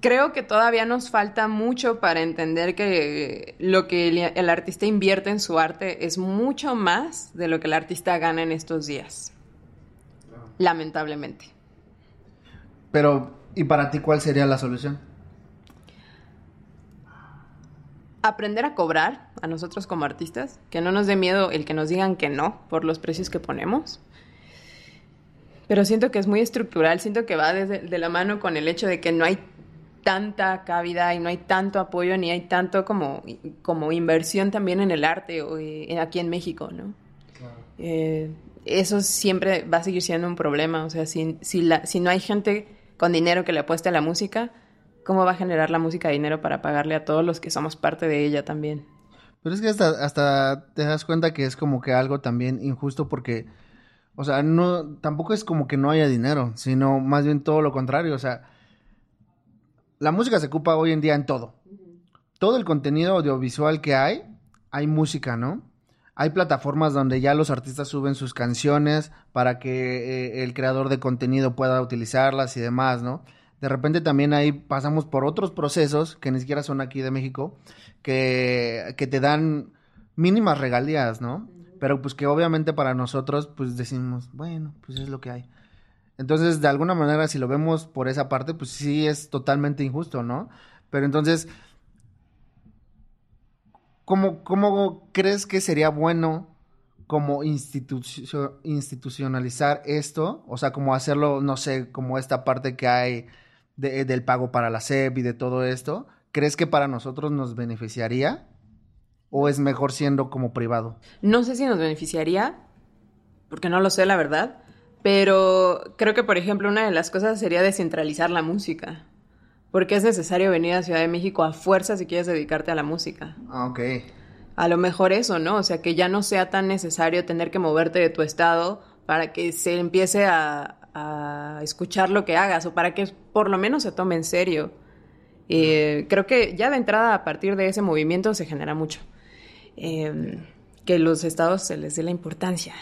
Creo que todavía nos falta mucho para entender que lo que el, el artista invierte en su arte es mucho más de lo que el artista gana en estos días lamentablemente.
Pero, ¿y para ti cuál sería la solución?
Aprender a cobrar a nosotros como artistas, que no nos dé miedo el que nos digan que no por los precios que ponemos. Pero siento que es muy estructural, siento que va desde de la mano con el hecho de que no hay tanta cabida y no hay tanto apoyo ni hay tanto como, como inversión también en el arte o, eh, aquí en México, ¿no? Claro. Eh, eso siempre va a seguir siendo un problema. O sea, si, si, la, si no hay gente con dinero que le apueste a la música, ¿cómo va a generar la música dinero para pagarle a todos los que somos parte de ella también?
Pero es que hasta, hasta te das cuenta que es como que algo también injusto porque, o sea, no, tampoco es como que no haya dinero, sino más bien todo lo contrario. O sea, la música se ocupa hoy en día en todo. Todo el contenido audiovisual que hay, hay música, ¿no? Hay plataformas donde ya los artistas suben sus canciones para que eh, el creador de contenido pueda utilizarlas y demás, ¿no? De repente también ahí pasamos por otros procesos que ni siquiera son aquí de México, que, que te dan mínimas regalías, ¿no? Pero pues que obviamente para nosotros pues decimos, bueno, pues es lo que hay. Entonces, de alguna manera, si lo vemos por esa parte, pues sí es totalmente injusto, ¿no? Pero entonces, ¿Cómo, ¿Cómo crees que sería bueno como institu institucionalizar esto? O sea, como hacerlo, no sé, como esta parte que hay de, del pago para la SEP y de todo esto. ¿Crees que para nosotros nos beneficiaría? ¿O es mejor siendo como privado?
No sé si nos beneficiaría, porque no lo sé, la verdad. Pero creo que, por ejemplo, una de las cosas sería descentralizar la música. Porque es necesario venir a Ciudad de México a fuerza si quieres dedicarte a la música.
Ah, ok.
A lo mejor eso, ¿no? O sea, que ya no sea tan necesario tener que moverte de tu estado para que se empiece a, a escuchar lo que hagas o para que por lo menos se tome en serio. Eh, creo que ya de entrada a partir de ese movimiento se genera mucho. Eh, que los estados se les dé la importancia.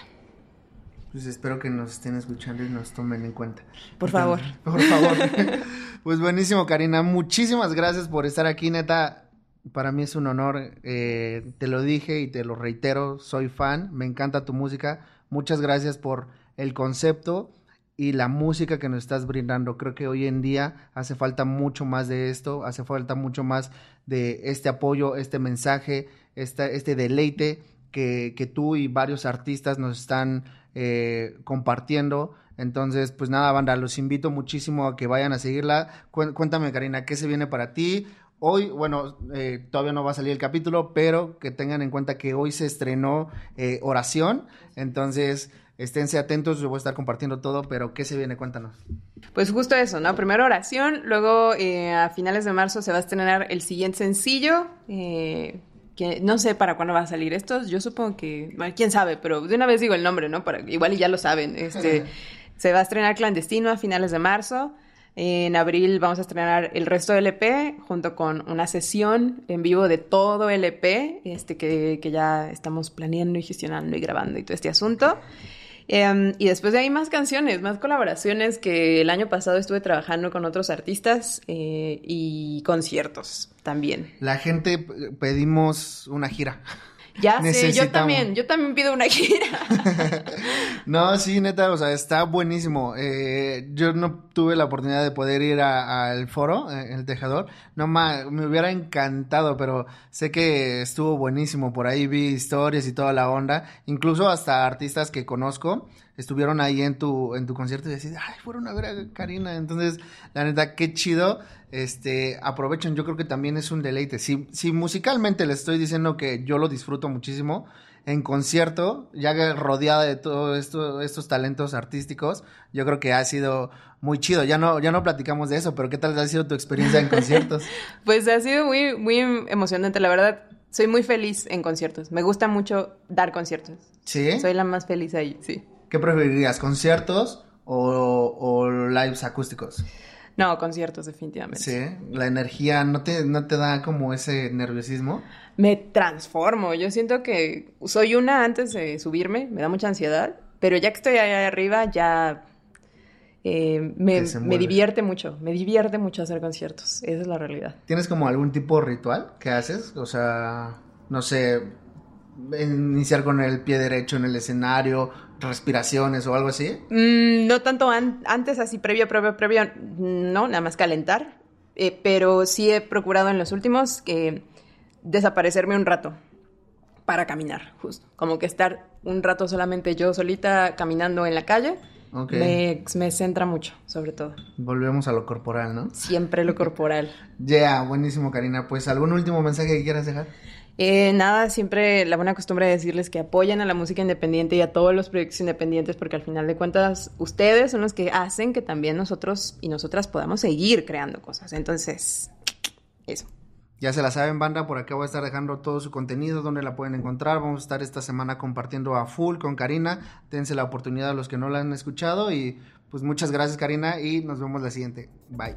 Pues espero que nos estén escuchando y nos tomen en cuenta.
Por favor.
Por favor. pues buenísimo, Karina. Muchísimas gracias por estar aquí, neta. Para mí es un honor. Eh, te lo dije y te lo reitero. Soy fan. Me encanta tu música. Muchas gracias por el concepto y la música que nos estás brindando. Creo que hoy en día hace falta mucho más de esto, hace falta mucho más de este apoyo, este mensaje, este deleite que, que tú y varios artistas nos están eh, compartiendo. Entonces, pues nada, banda, los invito muchísimo a que vayan a seguirla. Cuéntame, Karina, ¿qué se viene para ti? Hoy, bueno, eh, todavía no va a salir el capítulo, pero que tengan en cuenta que hoy se estrenó eh, Oración. Entonces, esténse atentos, yo voy a estar compartiendo todo, pero ¿qué se viene? Cuéntanos.
Pues justo eso, ¿no? Primero oración, luego a finales de marzo se va a estrenar el siguiente sencillo, que no sé para cuándo va a salir esto, yo supongo que, quién sabe, pero de una vez digo el nombre, ¿no? Para, igual y ya lo saben, este, se va a estrenar Clandestino a finales de marzo, en abril vamos a estrenar el resto del EP junto con una sesión en vivo de todo el EP, este, que, que ya estamos planeando y gestionando y grabando y todo este asunto. Em, y después de ahí más canciones, más colaboraciones que el año pasado estuve trabajando con otros artistas eh, y conciertos también.
La gente pedimos una gira.
Ya sé, yo también, yo también pido una gira.
no, sí, neta, o sea, está buenísimo. Eh, yo no tuve la oportunidad de poder ir al foro, eh, el tejador. No, me hubiera encantado, pero sé que estuvo buenísimo. Por ahí vi historias y toda la onda. Incluso hasta artistas que conozco estuvieron ahí en tu, en tu concierto y decís, ay, fueron a ver a Karina. Entonces, la neta, qué chido. Este, aprovechen, yo creo que también es un deleite. Si, si musicalmente les estoy diciendo que yo lo disfruto muchísimo, en concierto, ya rodeada de todos esto, estos talentos artísticos, yo creo que ha sido muy chido. Ya no, ya no platicamos de eso, pero ¿qué tal ha sido tu experiencia en conciertos?
pues ha sido muy, muy emocionante, la verdad. Soy muy feliz en conciertos. Me gusta mucho dar conciertos.
¿Sí?
Soy la más feliz ahí, sí.
¿Qué preferirías, conciertos o, o lives acústicos?
No, conciertos, definitivamente.
Sí, la energía no te, no te da como ese nerviosismo.
Me transformo. Yo siento que soy una antes de subirme, me da mucha ansiedad, pero ya que estoy allá arriba, ya eh, me, me, divierte mucho. Me divierte mucho hacer conciertos. Esa es la realidad.
¿Tienes como algún tipo de ritual que haces? O sea, no sé, iniciar con el pie derecho en el escenario, respiraciones o algo así?
Mm, no tanto antes, así previo, previo, previo, no, nada más calentar. Eh, pero sí he procurado en los últimos que desaparecerme un rato para caminar, justo. Como que estar un rato solamente yo solita caminando en la calle. Me, me, centra mucho, sobre todo.
Volvemos a lo corporal, ¿no?
Siempre lo corporal.
Ya, buenísimo, Karina. Pues, ¿algún último mensaje que quieras dejar?
Eh, nada, siempre la buena costumbre de decirles que apoyen a la música independiente y a todos los proyectos independientes, porque al final de cuentas ustedes son los que hacen que también nosotros y nosotras podamos seguir creando cosas. Entonces, eso.
Ya se la saben, banda, por acá voy a estar dejando todo su contenido, donde la pueden encontrar. Vamos a estar esta semana compartiendo a full con Karina. Dense la oportunidad a los que no la han escuchado y pues muchas gracias Karina y nos vemos la siguiente. Bye.